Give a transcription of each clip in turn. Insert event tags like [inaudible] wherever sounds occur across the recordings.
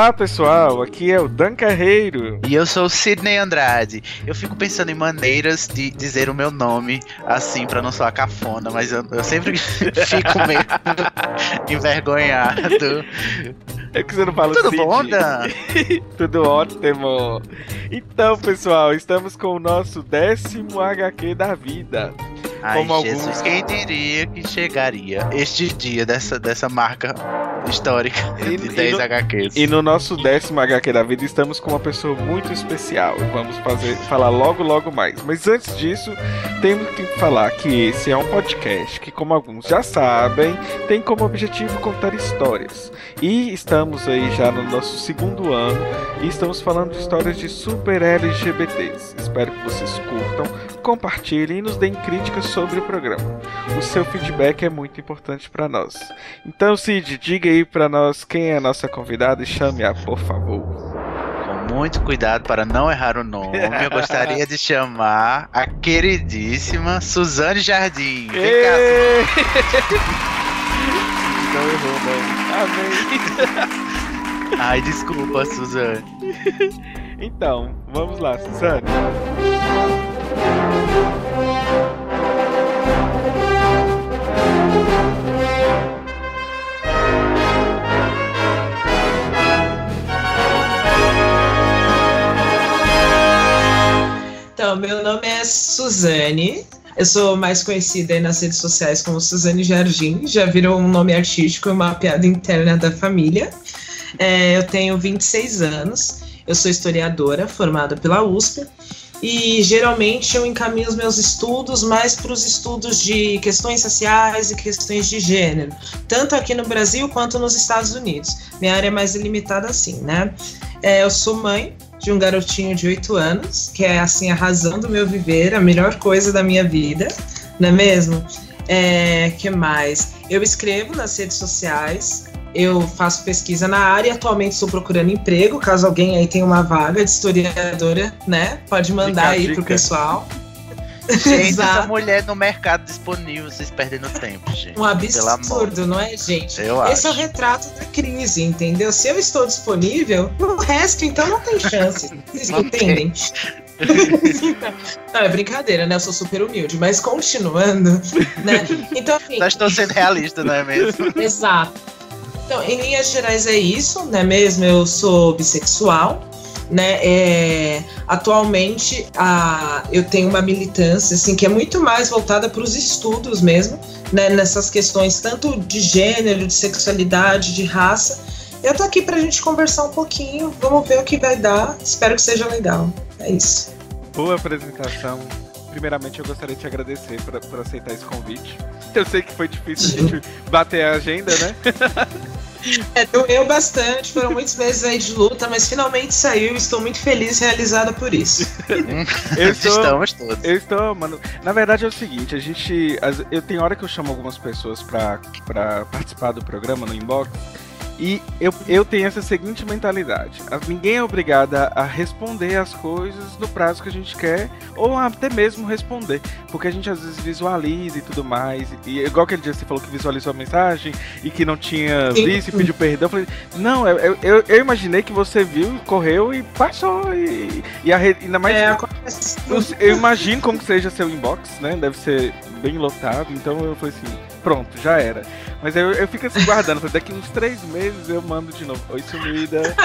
Olá pessoal, aqui é o Dan Carreiro. E eu sou o Sidney Andrade. Eu fico pensando em maneiras de dizer o meu nome assim para não soar cafona, mas eu, eu sempre [laughs] fico meio envergonhado. É que você não fala Tudo bom, Dan? [laughs] Tudo ótimo. Então, pessoal, estamos com o nosso décimo HQ da vida. Ai, Como Jesus, alguns- quem diria que chegaria este dia dessa, dessa marca histórica E- de e 10 no- HQs? E no nosso décimo HQ da vida estamos com uma pessoa muito especial. E Vamos fazer, falar logo, logo mais. Mas antes disso, temos que falar que esse é um podcast que, como alguns já sabem, tem como objetivo contar histórias. E estamos aí já no nosso segundo ano e estamos falando de histórias de super LGBTs. Espero que vocês curtam, compartilhem e nos deem críticas sobre o programa. O seu feedback é muito importante para nós. Então, Cid, diga aí para nós quem é a nossa convidada e chame-a, por favor. Com muito cuidado para não errar o nome, eu gostaria de chamar a queridíssima Suzane Jardim. Vem cá! Não errou, não. Amém. Ai, desculpa, Suzane. Então, vamos lá, Suzane. Então, meu nome é Suzane. Eu sou mais conhecida nas redes sociais como Suzane Jardim. Já virou um nome artístico e uma piada interna da família. É, eu tenho 26 anos. Eu sou historiadora, formada pela USP. E geralmente eu encaminho os meus estudos mais para os estudos de questões sociais e questões de gênero, tanto aqui no Brasil quanto nos Estados Unidos. Minha área é mais delimitada assim, né? É, eu sou mãe de um garotinho de 8 anos, que é assim a razão do meu viver, a melhor coisa da minha vida, não é mesmo? É, que mais? Eu escrevo nas redes sociais, eu faço pesquisa na área e atualmente estou procurando emprego, caso alguém aí tenha uma vaga de historiadora, né? Pode mandar Dica, aí pro dica. pessoal. Gente, essa mulher no mercado disponível, vocês perdendo tempo, gente. Um absurdo, não é, gente? Eu Esse é o acho. retrato da crise, entendeu? Se eu estou disponível, o resto então não tem chance. [laughs] Vocês Não entendem? não, é brincadeira, né? Eu sou super humilde, mas continuando, né? Então, assim, Só estou sendo realista, não é mesmo? Exato. Então, em linhas gerais é isso, né mesmo? Eu sou bissexual, né? É, atualmente a, eu tenho uma militância assim que é muito mais voltada para os estudos mesmo, né? Nessas questões tanto de gênero, de sexualidade, de raça. Eu tô aqui pra gente conversar um pouquinho, vamos ver o que vai dar. Espero que seja legal. É isso. Boa apresentação. Primeiramente, eu gostaria de te agradecer por, por aceitar esse convite. Eu sei que foi difícil a gente [laughs] bater a agenda, né? [laughs] [laughs] É, doeu bastante, foram muitos meses aí de luta, mas finalmente saiu. Estou muito feliz e realizada por isso. Eu [laughs] estou, Estamos todos. eu estou, mano. Na verdade é o seguinte, a gente. Eu tenho hora que eu chamo algumas pessoas pra participar do programa no inbox. E eu, eu tenho essa seguinte mentalidade: ninguém é obrigada a responder as coisas no prazo que a gente quer, ou até mesmo responder. Porque a gente às vezes visualiza e tudo mais. E igual aquele dia você falou que visualizou a mensagem e que não tinha visto e pediu perdão. Eu falei, não, eu, eu, eu- imaginei que você viu, correu e passou. E, e a ainda mais. É, Eu, eu imagino como que seja seu inbox, né? Deve ser bem lotado, então eu falei assim, pronto, já era. Mas eu, eu fico assim guardando, daqui uns três meses eu mando de novo. Oi, sumida. [laughs]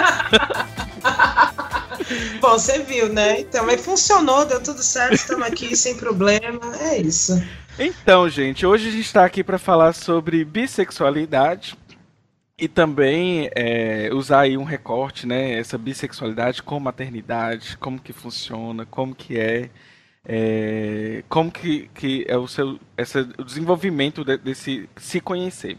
Bom, você viu, né? Então, mas funcionou, deu tudo certo, estamos aqui sem problema. É isso. Então, gente, hoje a gente tá aqui pra falar sobre bissexualidade e também é, usar aí um recorte, né? Essa bissexualidade com maternidade, como que funciona, como que é. É, como que, que é o seu essa, o desenvolvimento de- desse se conhecer.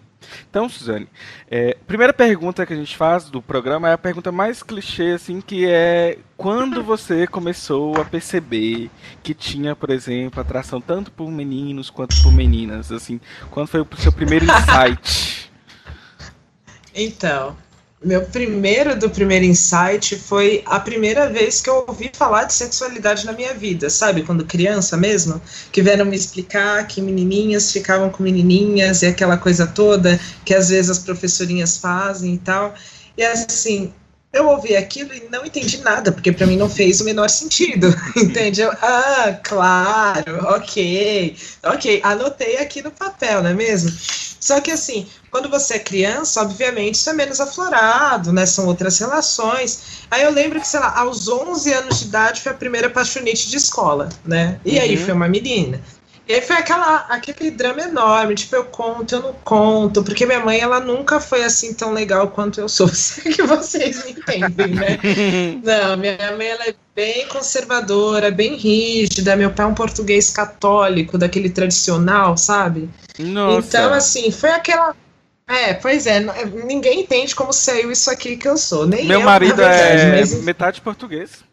Então, Suzane, é, primeira pergunta que a gente faz do programa é a pergunta mais clichê, assim, que é quando [laughs] você começou a perceber que tinha, por exemplo, atração tanto por meninos quanto por meninas, assim, quando foi o seu primeiro [laughs] insight? Então, meu primeiro do primeiro insight foi a primeira vez que eu ouvi falar de sexualidade na minha vida, sabe? Quando criança mesmo, que vieram me explicar que menininhas ficavam com menininhas e aquela coisa toda que às vezes as professorinhas fazem e tal. E assim, eu ouvi aquilo e não entendi nada, porque para mim não fez o menor sentido, [laughs] entende? Eu, ah, claro, ok, ok, anotei aqui no papel, não é mesmo? Só que assim, quando você é criança, obviamente isso é menos aflorado, né? São outras relações. Aí eu lembro que, sei lá, aos 11 anos de idade foi a primeira paixonite de escola, né? E uhum. aí foi uma menina. E aí foi aquela, aquele drama enorme, tipo, eu conto, eu não conto, porque minha mãe, ela nunca foi assim tão legal quanto eu sou, [laughs] se que vocês me entendem, né? [laughs] não, minha mãe, ela é bem conservadora, bem rígida, meu pai é um português católico, daquele tradicional, sabe? Nossa. Então, assim, foi aquela... É, pois é, ninguém entende como saiu isso aqui que eu sou, nem Meu eu, marido verdade, é mas... metade português.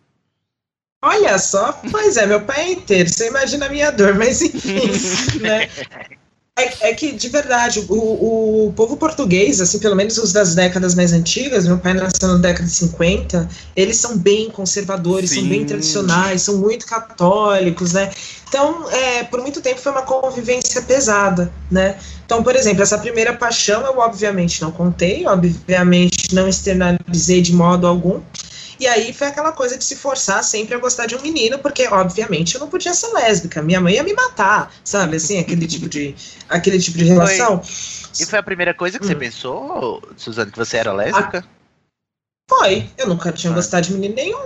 Olha só, pois é, meu pai é inteiro, você imagina a minha dor, mas enfim, [laughs] né? É, é, que, de verdade, o, o povo português, assim, pelo menos os das décadas mais antigas, meu pai nasceu na década de 50, eles são bem conservadores, Sim. são bem tradicionais, são muito católicos, né? Então, é, por muito tempo foi uma convivência pesada, né? Então, por exemplo, essa primeira paixão eu obviamente não contei, obviamente não externalizei de modo algum, e aí foi aquela coisa de se forçar sempre a gostar de um menino, porque, obviamente, eu não podia ser lésbica. Minha mãe ia me matar, sabe? Assim, aquele tipo de, aquele tipo de relação. Foi. E foi a primeira coisa que hum. você pensou, Suzana, que você era lésbica? A... Foi. Eu nunca tinha ah. gostado de menino nenhum.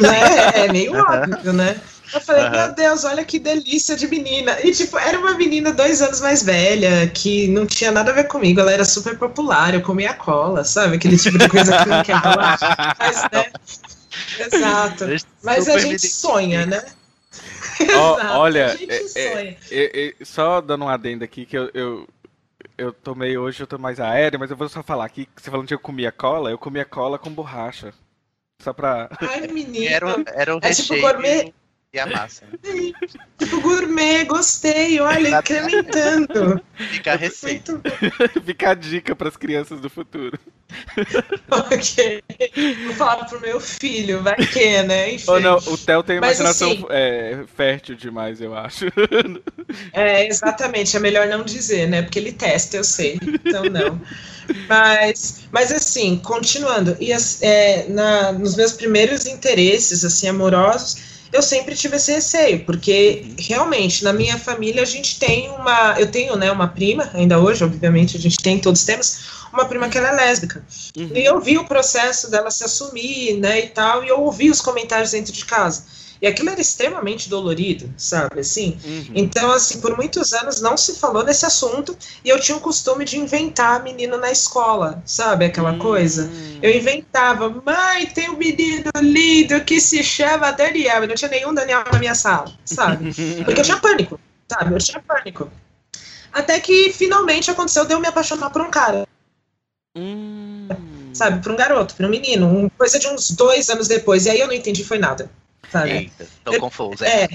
Né? É meio óbvio, né? Eu falei, uhum. meu Deus, olha que delícia de menina. E, tipo, era uma menina dois anos mais velha, que não tinha nada a ver comigo. Ela era super popular, eu comia cola, sabe? Aquele tipo de coisa que não quer falar. [laughs] Mas, né? Exato. Mas a gente sonha, né? [laughs] Oh, olha, é, é, é, só dando um adendo aqui, que eu, eu, eu tomei hoje, eu tô mais aéreo, mas eu vou só falar aqui, você falando que eu comia cola, eu comia cola com borracha. Só pra. Ai, [laughs] menino. Era, era um é tipo gourmet. E a massa. tipo gourmet, gostei, olha, incrementando. Fica a receita. [laughs] Fica a dica para as crianças do futuro. ok. Vou falar pro meu filho, vai que, né? [laughs] Enfim. Oh, não, o Theo tem imaginação assim, é, fértil demais, eu acho. [laughs] é, exatamente. É melhor não dizer, né? Porque ele testa, eu sei. Então, não. Mas, mas assim, continuando. E, é, na, nos meus primeiros interesses, assim, amorosos eu sempre tive esse receio, porque uhum. realmente na minha família a gente tem uma, eu tenho, né, uma prima, ainda hoje, obviamente, a gente tem, todos temos, uma prima que ela é lésbica. Uhum. E eu vi o processo dela se assumir, né, e tal, e eu ouvi os comentários dentro de casa. E aquilo era extremamente dolorido, sabe, assim? Uhum. Então, assim, por muitos anos não se falou nesse assunto e eu tinha o costume de inventar menino na escola, sabe, aquela uhum. coisa? Eu inventava, mãe, tem um menino lindo que se chama Daniel, e não tinha nenhum Daniel na minha sala, sabe? [laughs] Porque eu tinha pânico, sabe? Eu tinha pânico. Até que finalmente aconteceu de eu me apaixonar por um cara. Hum. Sabe, por um garoto, por um menino, coisa de uns dois anos depois. E aí eu não entendi, foi nada. Sabe? Eita, tô confuso. É. é.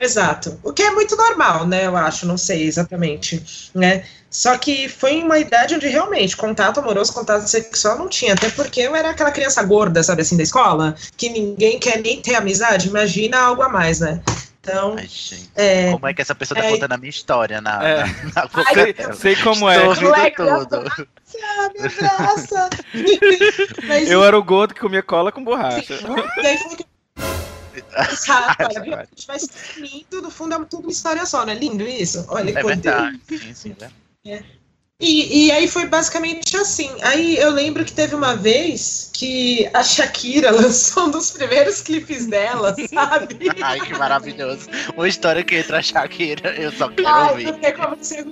Exato. O que é muito normal, né? Eu acho, não sei exatamente, né? Só que foi uma idade onde realmente contato amoroso, contato sexual não tinha, até porque eu era aquela criança gorda, sabe assim, da escola, que ninguém quer nem ter amizade, imagina algo a mais, né? Então, Ai, é, como é que essa pessoa tá é, contando a minha história na, é. na, na Ai, sei, sei, como é. Estou ouvindo tudo. [laughs] Mas, eu era o gordo que comia cola com borracha. E aí foi que Exato, [laughs] olha, a gente vai lindo, no fundo é tudo uma história só, não é lindo isso? Olha é verdade. Sim, sim, né? é. E, e aí foi basicamente assim. Aí eu lembro que teve uma vez que a Shakira [laughs] lançou um dos primeiros clipes dela, sabe? [laughs] Ai, que maravilhoso. Uma história que entra a Shakira, eu só quero Ai, ouvir. Como você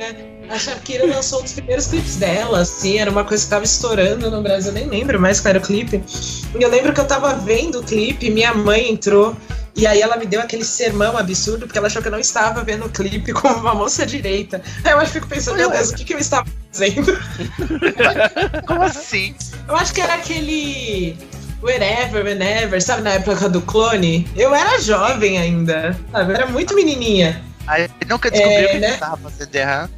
né? A Shakira lançou um dos primeiros clipes dela, assim, era uma coisa que tava estourando no Brasil, eu nem lembro mais qual era o clipe. E eu lembro que eu tava vendo o clipe, minha mãe entrou E aí ela me deu aquele sermão absurdo, porque ela achou que eu não estava vendo o clipe como uma moça direita. Aí eu fico pensando, meu Deus, o que, que eu estava fazendo? [laughs] Como assim? Eu acho que era aquele. Wherever, whenever, sabe, na época do clone? Eu era jovem ainda, sabe? Eu era muito menininha. Aí nunca descobriu É, que né? tava fazendo de errado.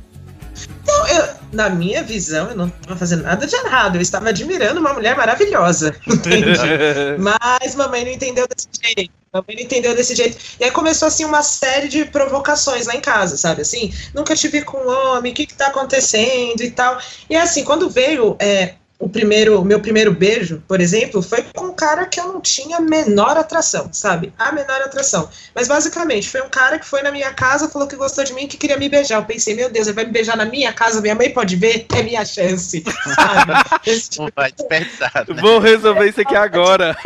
Então, eu, na minha visão, eu não estava fazendo nada de errado. Eu estava admirando uma mulher maravilhosa. [laughs] [laughs] Mas mamãe não entendeu desse jeito. Mamãe não entendeu desse jeito. E aí começou, assim, uma série de provocações lá em casa, sabe? Assim, nunca te vi com um homem, o que que tá acontecendo e tal. E assim, quando veio é, o primeiro, o meu primeiro beijo, por exemplo, foi com um cara que eu não tinha a menor atração, sabe? A menor atração. Mas basicamente, foi um cara que foi na minha casa, falou que gostou de mim, que queria me beijar. Eu pensei, meu Deus, ele vai me beijar na minha casa, minha mãe pode ver, é minha chance, sabe? [laughs] Tipo Não vai desperdiçar, né? Vou resolver isso aqui agora.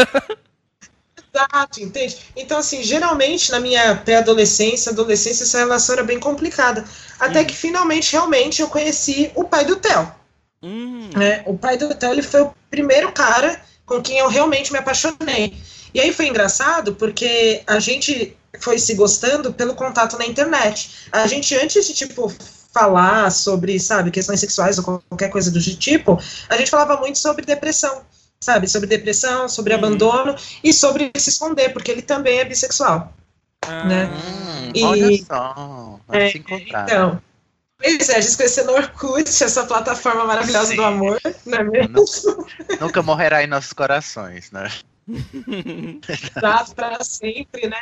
Exato, entende? Então, assim, geralmente na minha pré-adolescência, adolescência, essa relação era bem complicada. Até que finalmente, realmente, eu conheci o pai do Theo. Hum, né? O pai do Theo ele foi o primeiro cara com quem eu realmente me apaixonei. E aí foi engraçado porque a gente foi se gostando pelo contato na internet. A gente, antes de, tipo, falar sobre, sabe, questões sexuais ou qualquer coisa do tipo, a gente falava muito sobre depressão, sabe? Sobre depressão, sobre Uhum. abandono e sobre se esconder, porque ele também é bissexual. ah, né? Hum, E- Olha só. Vai É, se encontrar. Então, pois é, a gente conheceu no Orkut, essa plataforma maravilhosa Sim. do amor, não é mesmo? Nunca morrerá em nossos corações, né? [laughs] Exato, para sempre, né?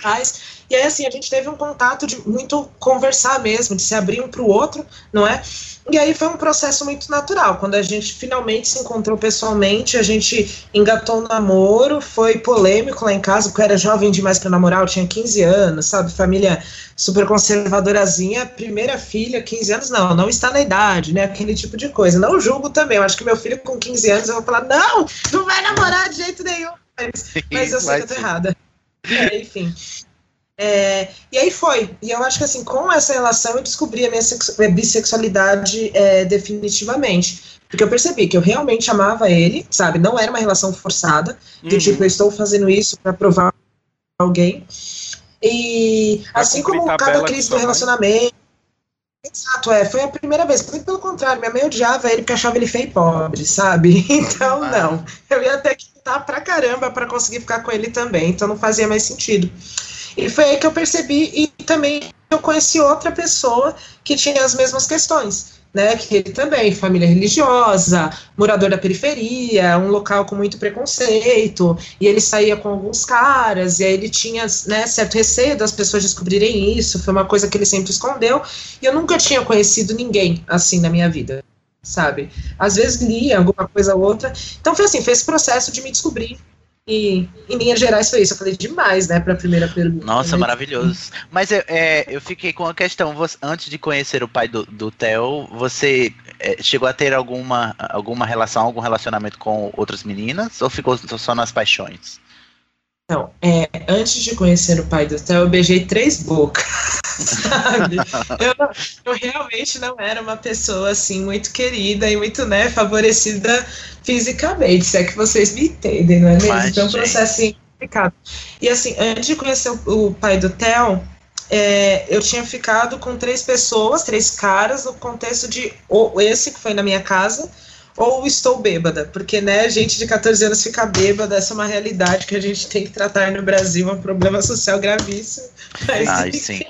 Que a gente faz. E aí, assim, a gente teve um contato de muito conversar mesmo, de se abrir um para o outro, não é? E aí foi um processo muito natural. Quando a gente finalmente se encontrou pessoalmente, a gente engatou um namoro, foi polêmico lá em casa, porque eu era jovem demais para namorar, eu tinha 15 anos, sabe? Família super conservadorazinha, primeira filha, 15 anos, não, não está na idade, né? Aquele tipo de coisa. Não julgo também, eu acho que meu filho com 15 anos, eu vou falar, não, não vai namorar de jeito nenhum. Mas, mas eu sei que eu tô errada. É, enfim. É, e aí foi. E eu acho que assim, com essa relação eu descobri a minha minha bissexualidade é, definitivamente. Porque eu percebi que eu realmente amava ele, sabe? Não era uma relação forçada. Uhum. tipo, eu estou fazendo isso para provar alguém. E assim como cada crise do relacionamento. Exato, é. Foi a primeira vez. Muito pelo contrário, minha mãe odiava ele porque achava ele feio e pobre, sabe? [laughs] Então, Ah. não. Eu ia ter que lutar pra caramba pra conseguir ficar com ele também. Então não fazia mais sentido. E foi aí que eu percebi e também eu conheci outra pessoa que tinha as mesmas questões, né? Que ele também, família religiosa, morador da periferia, um local com muito preconceito, e ele saía com alguns caras, e aí ele tinha, né, certo receio das pessoas descobrirem isso, foi uma coisa que ele sempre escondeu, e eu nunca tinha conhecido ninguém assim na minha vida, sabe? Às vezes lia alguma coisa ou outra. Então foi assim, foi esse processo de me descobrir. E em linhas gerais foi isso. Eu falei demais, né, para a primeira pergunta. Nossa, Mas- maravilhoso. Mas eu, é, eu fiquei com uma questão. Você- antes de conhecer o pai do, do Theo, você é, chegou a ter alguma, alguma relação, algum relacionamento com outras meninas? Ou ficou só nas paixões? Não, é, antes de conhecer o pai do Theo, eu beijei três bocas, [laughs] sabe? Eu, não- eu realmente não era uma pessoa, assim, muito querida e muito, né, favorecida fisicamente, se é que vocês me entendem, não é mesmo? Mas, então, é um processo, assim, complicado. E, assim, antes de conhecer o, o pai do Theo, é, eu tinha ficado com três pessoas, três caras, no contexto de ou esse que foi na minha casa, ou estou bêbada, porque, né, gente de 14 anos fica bêbada, essa é uma realidade que a gente tem que tratar no Brasil, é um problema social gravíssimo. Mas, Ai, sim.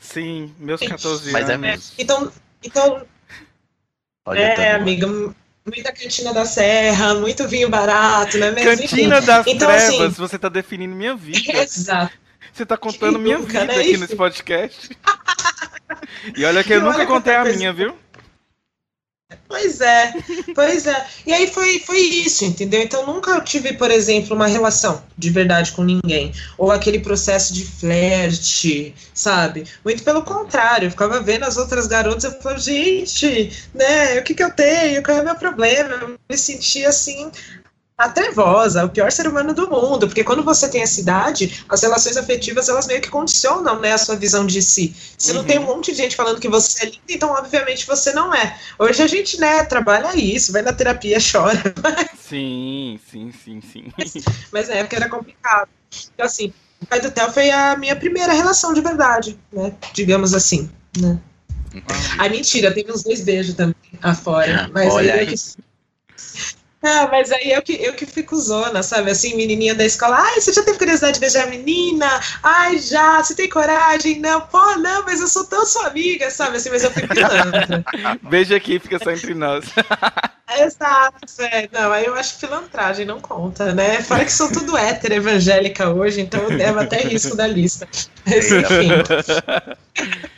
Sim, meus 14 Mas é anos. mesmo. Então, então Olha, é, Tânia. amiga, muita cantina da serra, muito vinho barato, né mesmo? Cantina das Então, trevas, assim- você tá definindo minha vida. [laughs] Exato. Você tá contando minha nunca, vida né? aqui Isso. nesse podcast. [laughs] E olha que eu E nunca contei a coisa- minha, viu? Pois é, pois é. E aí foi, foi isso, entendeu? Então nunca tive, por exemplo, uma relação de verdade com ninguém. Ou aquele processo de flerte, sabe? Muito pelo contrário, eu ficava vendo as outras garotas e eu falava, gente, né, o que que eu tenho? Qual é o meu problema? Eu me sentia assim, a trevosa, o pior ser humano do mundo, porque quando você tem essa idade, as relações afetivas elas meio que condicionam né, a sua visão de si. Se uhum. não tem um monte de gente falando que você é linda, então obviamente você não é. Hoje a gente, né, trabalha isso, vai na terapia, [laughs] chora. Sim, sim, sim, sim. Mas, [laughs] mas na época era complicado. Então, assim, o pai do Theo foi a minha primeira relação de verdade, né? Digamos assim, né? Ah, mentira, teve uns dois beijos também afora. Mas Olha aí, [laughs] aí. Ah, mas aí eu que, eu que fico zona, sabe? Assim, menininha da escola. Ai, você já teve curiosidade de beijar a menina? Ai, já. Você tem coragem? Não. Pô, não, mas eu sou tão sua amiga, sabe? Assim, mas eu fico pilantra. [laughs] Beijo aqui, fica só entre nós. [laughs] Exato, é. Não, aí eu acho pilantragem, não conta, né? Fora que sou tudo hétero evangélica hoje, então eu levo até risco da lista. Mas, enfim. [laughs]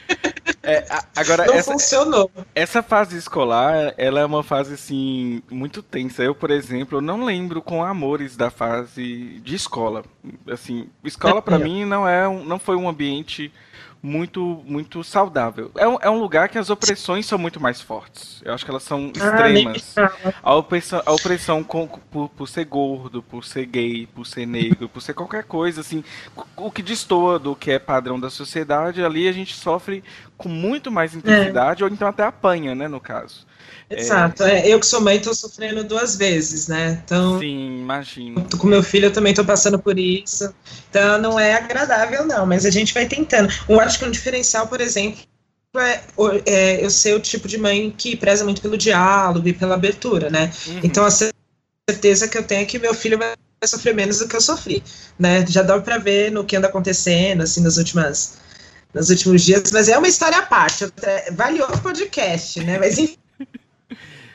É, agora, não essa, funcionou. Essa fase escolar, ela é uma fase, assim, muito tensa. Eu, por exemplo, não lembro com amores da fase de escola. Assim, escola para é. mim não, é um, não foi um ambiente muito muito saudável. É um, é um lugar que as opressões são muito mais fortes. Eu acho que elas são ah, extremas. A opressão, a opressão com, por, por ser gordo, por ser gay, por ser negro, por ser qualquer coisa, assim, o que destoa do que é padrão da sociedade, ali a gente sofre com muito mais intensidade, é. ou então até apanha, né, no caso. Exato, é. eu que sou mãe estou sofrendo duas vezes, né? Então, Sim, imagino. Com meu filho eu também estou passando por isso. Então não é agradável, não, mas a gente vai tentando. Eu acho que um diferencial, por exemplo, é, é, eu ser o tipo de mãe que preza muito pelo diálogo e pela abertura, né? Uhum. Então a certeza que eu tenho é que meu filho vai sofrer menos do que eu sofri, né? Já dá para ver no que anda acontecendo, assim, nas últimas nos últimos dias, mas é uma história à parte. Vale outro podcast, né? Mas enfim.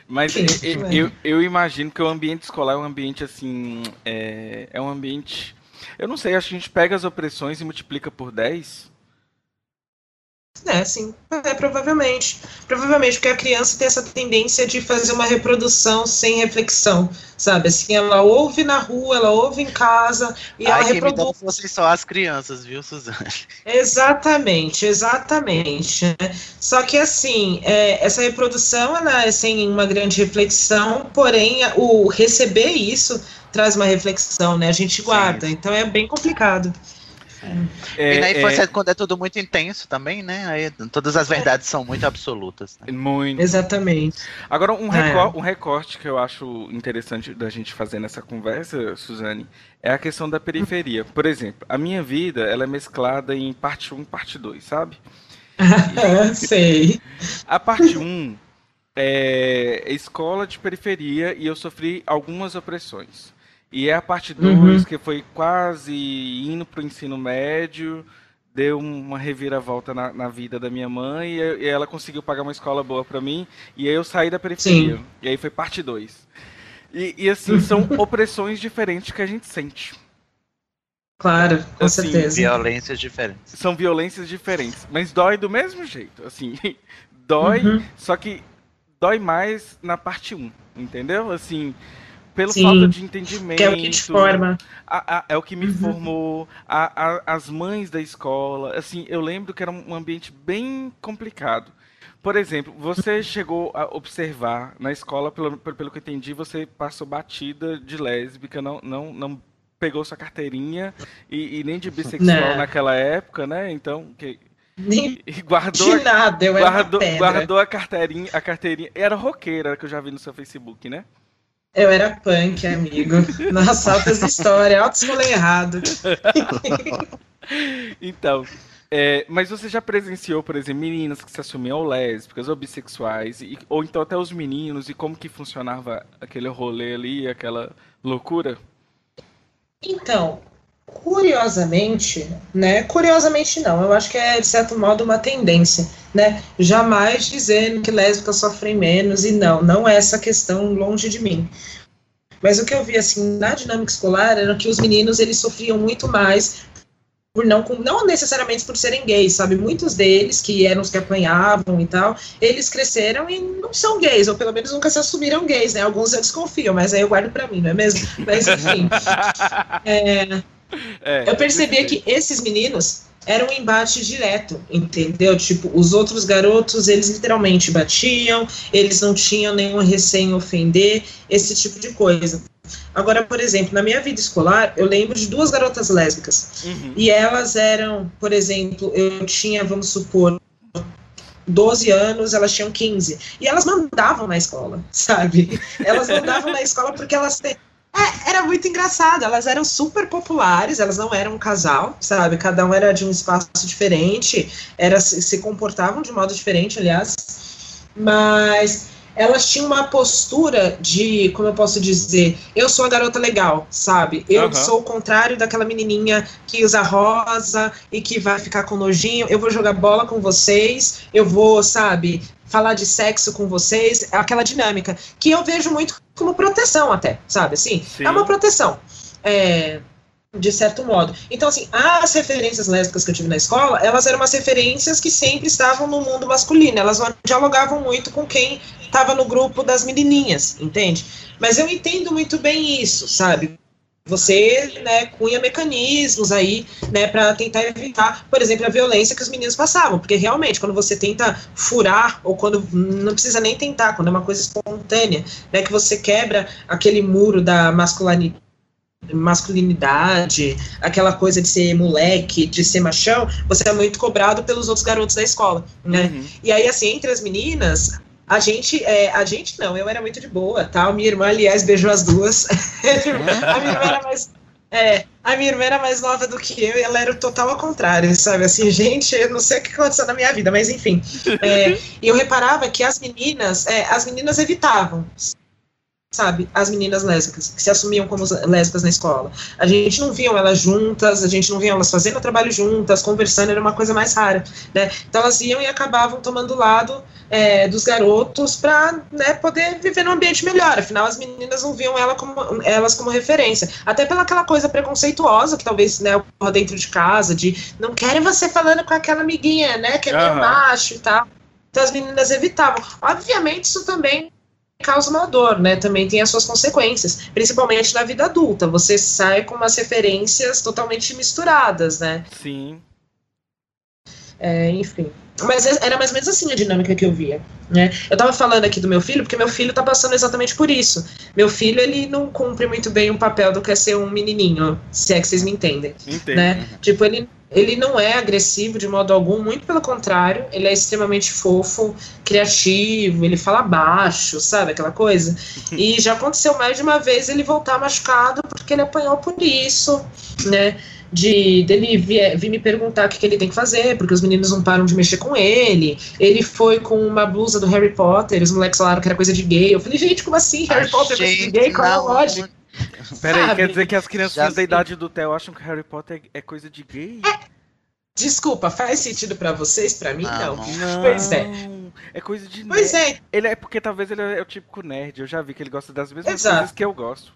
Mas eu, eu, eu, imagino que o ambiente escolar é um ambiente assim. É, é um ambiente. Eu não sei, acho que a gente pega as opressões e multiplica por 10 é, sim. É, provavelmente. Provavelmente, porque a criança tem essa tendência de fazer uma reprodução sem reflexão, sabe? Assim, ela ouve na rua, ela ouve em casa e Ai, ela reproduz. vocês só as crianças, viu, Suzane? Exatamente, exatamente. Né? Só que, assim, é, essa reprodução ela é sem uma grande reflexão, porém, o receber isso traz uma reflexão, né? A gente guarda, sim. então é bem complicado. É, e na infância, é... quando é tudo muito intenso também, né? Aí todas as verdades são muito absolutas. Né? Muito. Exatamente. Agora, um, é. recor um recorte que eu acho interessante da gente fazer nessa conversa, Suzane, é a questão da periferia. Por exemplo, a minha vida ela é mesclada em parte 1 e parte 2, sabe? [laughs] Sei. A parte 1 é escola de periferia e eu sofri algumas opressões. E é a parte 2, uhum. que foi quase indo para o ensino médio, deu uma reviravolta na, na vida da minha mãe e, e, ela conseguiu pagar uma escola boa para mim. E aí eu saí da periferia. Sim. E aí foi parte 2. E, e, assim, são [laughs] opressões diferentes que a gente sente. Claro, com assim, certeza. Violências diferentes. São violências diferentes, mas dói do mesmo jeito. Assim, [laughs] dói, uhum. só que dói mais na parte 1, um, entendeu? Assim, pelo Sim, falta de entendimento. é o que te forma. A, a, é o que me uhum. formou. A, as mães da escola. Assim, eu lembro que era um ambiente bem complicado. Por exemplo, você chegou a observar na escola, pelo, pelo que eu entendi, você passou batida de lésbica, não, não, não pegou sua carteirinha e, e nem de bissexual não. naquela época, né? Então, que, nem guardou, de nada, eu guardou, guardou a carteirinha, a carteirinha. Era roqueira que eu já vi no seu Facebook, né? Eu era punk, amigo. Nossa, altas histórias, altos rolê errado. [laughs] então, é, mas você já presenciou, por exemplo, meninas que se assumiam lésbicas ou bissexuais, e, ou então até os meninos, e como que funcionava aquele rolê ali, aquela loucura? Então, curiosamente, né? Curiosamente não, eu acho que é de certo modo uma tendência, né? Jamais dizendo que lésbicas sofrem menos e não, não é essa questão longe de mim. Mas o que eu vi assim na dinâmica escolar era que os meninos eles sofriam muito mais por não, não necessariamente por serem gays, sabe? Muitos deles, que eram os que apanhavam e tal, eles cresceram e não são gays, ou pelo menos nunca se assumiram gays, né? Alguns eu desconfio, mas aí eu guardo para mim, não é mesmo? Mas enfim. [laughs] é, é, eu percebia que esses meninos eram um embate direto, entendeu? Tipo, os outros garotos, eles literalmente batiam, eles não tinham nenhum receio em ofender, esse tipo de coisa. Agora, por exemplo, na minha vida escolar, eu lembro de duas garotas lésbicas. Uhum. E elas eram, por exemplo, eu tinha, vamos supor, 12 anos, elas tinham 15. E elas mandavam na escola, [laughs] sabe? Elas mandavam na escola porque elas têm. É, era muito engraçado, elas eram super populares, elas não eram um casal, sabe? Cada um era de um espaço diferente, era, se comportavam de modo diferente, aliás. Mas elas tinham uma postura de, como eu posso dizer, eu sou a garota legal, sabe? Eu Aham. sou o contrário daquela menininha que usa rosa e que vai ficar com nojinho. Eu vou jogar bola com vocês, eu vou, sabe, falar de sexo com vocês, aquela dinâmica que eu vejo muito como proteção até, sabe? Assim, Sim. é uma proteção. É, de certo modo. Então, assim, as referências lésbicas que eu tive na escola, elas eram umas referências que sempre estavam no mundo masculino. Elas não dialogavam muito com quem estava no grupo das menininhas, entende? Mas eu entendo muito bem isso, sabe? Você, né, cunha mecanismos aí, né, para tentar evitar, por exemplo, a violência que os meninos passavam, porque realmente, quando você tenta furar, ou quando não precisa nem tentar, quando é uma coisa espontânea, né, que você quebra aquele muro da masculinidade masculinidade, aquela coisa de ser moleque, de ser machão, você é muito cobrado pelos outros garotos da escola, né? Uhum. E aí, assim, entre as meninas, a gente, é, a gente não, eu era muito de boa, tá? Minha irmã, aliás, beijou as duas. [laughs] a minha irmã era mais. É, a minha irmã era mais nova do que eu e ela era o total ao contrário, sabe? Assim, [laughs] gente, eu não sei o que aconteceu na minha vida, mas enfim. É, e eu reparava que as meninas, é, as meninas evitavam, sabe? As meninas lésbicas, que se assumiam como lésbicas na escola. A gente não via elas juntas, a gente não via elas fazendo trabalho juntas, conversando, era uma coisa mais rara, né? Então elas iam e acabavam tomando o lado é, dos garotos para né, poder viver num ambiente melhor. Afinal, as meninas não viam ela como, elas como referência. Até pela aquela coisa preconceituosa que talvez né, ocorra dentro de casa, de não querem você falando com aquela amiguinha, né? Que é meio Aham. macho e tal. Então as meninas evitavam. Obviamente, isso também causa uma dor, né? Também tem as suas consequências, principalmente na vida adulta. Você sai com umas referências totalmente misturadas, né? Sim. É, enfim. Mas era mais ou menos assim a dinâmica que eu via, né? Eu tava falando aqui do meu filho, porque meu filho tá passando exatamente por isso. Meu filho, ele não cumpre muito bem o papel do que é ser um menininho, se é que vocês me entendem, Entendo. né? Tipo, ele, ele não é agressivo de modo algum, muito pelo contrário, ele é extremamente fofo, criativo, ele fala baixo, sabe aquela coisa? [laughs] E já aconteceu mais de uma vez ele voltar machucado porque ele apanhou por isso, né? De dele vir, vir me perguntar o que, que ele tem que fazer, porque os meninos não param de mexer com ele. Ele foi com uma blusa do Harry Potter, os moleques falaram que era coisa de gay. Eu falei, gente, como assim? Harry Ah, Potter é coisa de gay? Qual é a lógica? Peraí, quer dizer que as criancinhas Já da idade do Theo acham que Harry Potter é coisa de gay? Desculpa, faz sentido pra vocês? Pra mim, Não, não. não. Não. Pois é. É coisa de Pois nerd. é, Ele é porque talvez ele é o típico nerd. Eu já vi que ele gosta das mesmas Exato. coisas que eu gosto.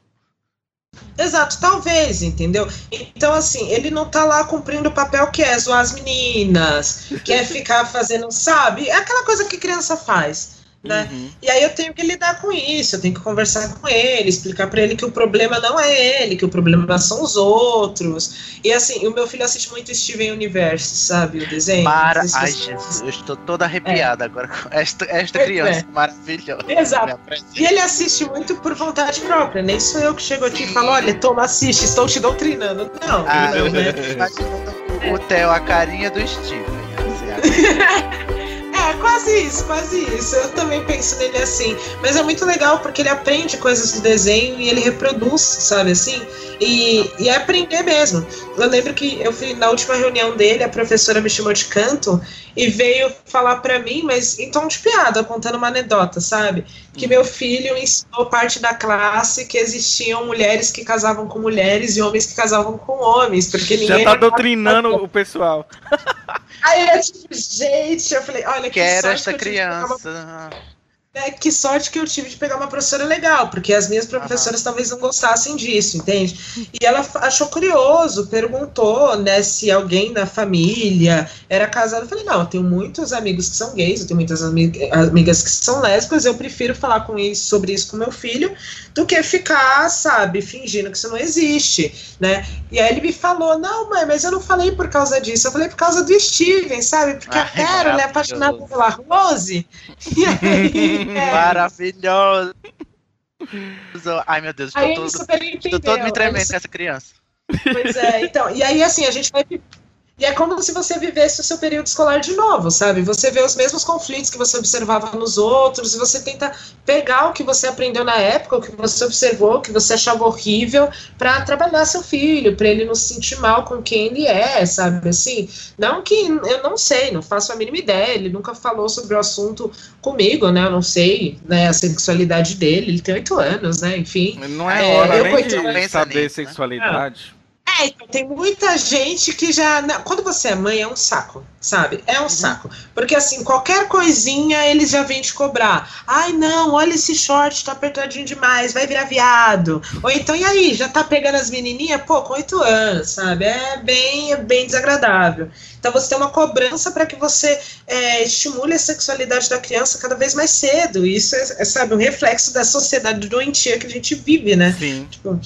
Exato, talvez, entendeu? Então, assim, ele não tá lá cumprindo o papel que é zoar as meninas, que é ficar fazendo, sabe? É aquela coisa que criança faz, né? Uhum. E aí eu tenho que lidar com isso, eu tenho que conversar com ele, explicar pra ele que o problema não é ele, que o problema são os outros. E assim, o meu filho assiste muito Steven Universe, sabe? O desenho. Para... Ai, Jesus, eu estou toda arrepiada agora com esta, esta criança é. maravilhosa. Exato. E ele assiste muito por vontade própria, nem sou eu que chego aqui e falo, olha, toma, assiste, estou te doutrinando. Não, Ah, [laughs] não, né? imaginando o Theo, a carinha do Steven. assim, É, [laughs] quase isso, quase isso. Eu também penso nele assim. Mas é muito legal porque ele aprende coisas do desenho e ele reproduz, sabe assim? E, e é aprender mesmo. Eu lembro que eu fui na última reunião dele, a professora me chamou de canto e veio falar pra mim, mas em tom de piada, contando uma anedota, sabe? Que meu filho ensinou parte da classe que existiam mulheres que casavam com mulheres e homens que casavam com homens, porque ninguém. Já tá doutrinando o pessoal. [laughs] Aí eu tipo, gente, eu falei, olha que Quero sorte esta que eu tive de pegar uma criança. É, que sorte que eu tive de pegar uma professora legal, porque as minhas professoras talvez não gostassem disso, entende? E ela achou curioso, perguntou, né, se alguém da família era casado. Eu falei, não, eu tenho muitos amigos que são gays, eu tenho muitas ami- amigas que são lésbicas, eu prefiro falar com isso, sobre isso com meu filho do que ficar, sabe, fingindo que isso não existe, né? E aí ele me falou, não, mãe, mas eu não falei por causa disso, eu falei por causa do Steven, sabe? Porque Ai, Carol é maravilhoso. apaixonada pela Rose. [laughs] E aí, é, Maravilhoso. Ai, meu Deus, ele todo, todo me tremendo ele com essa criança. Pois é, então. E aí, assim, a gente vai. E é como se você vivesse o seu período escolar de novo, sabe? Você vê os mesmos conflitos que você observava nos outros, e você tenta pegar o que você aprendeu na época, o que você observou, o que você achava horrível, para trabalhar seu filho, para ele não se sentir mal com quem ele é, sabe? Assim, não que eu não sei, não faço a mínima ideia, ele nunca falou sobre o assunto comigo, né? Eu não sei, né, a sexualidade dele, ele tem oito anos, né? Enfim. Não é É, hora eu nem de saber nisso, né? sexualidade. É, então, tem muita gente que já. quando você é mãe, é um saco, sabe? É um saco. Porque, assim, qualquer coisinha eles já vêm te cobrar. Ai, não, olha esse short, tá apertadinho demais, vai virar viado. Ou então, e aí, já tá pegando as menininhas? Pô, com oito anos, sabe? É bem, bem desagradável. Então, você tem uma cobrança para que você é, estimule a sexualidade da criança cada vez mais cedo. E isso é, é, sabe, um reflexo da sociedade doentia que a gente vive, né? Sim. Tipo,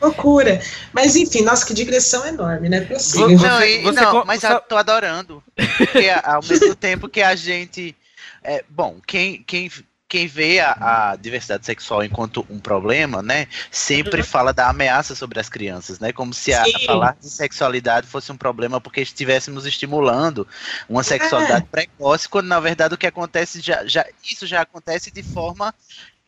loucura. Mas enfim, nossa, que digressão enorme, né? Prossiga. Você- Não, e- você não, co- mas eu tô adorando. Porque ao mesmo [laughs] tempo que a gente. É, bom, quem, quem, quem vê a, a diversidade sexual enquanto um problema, né, sempre fala da ameaça sobre as crianças, né? Como se a, Sim. falar de sexualidade fosse um problema porque estivéssemos estimulando uma sexualidade precoce, quando na verdade o que acontece já, já isso já acontece de forma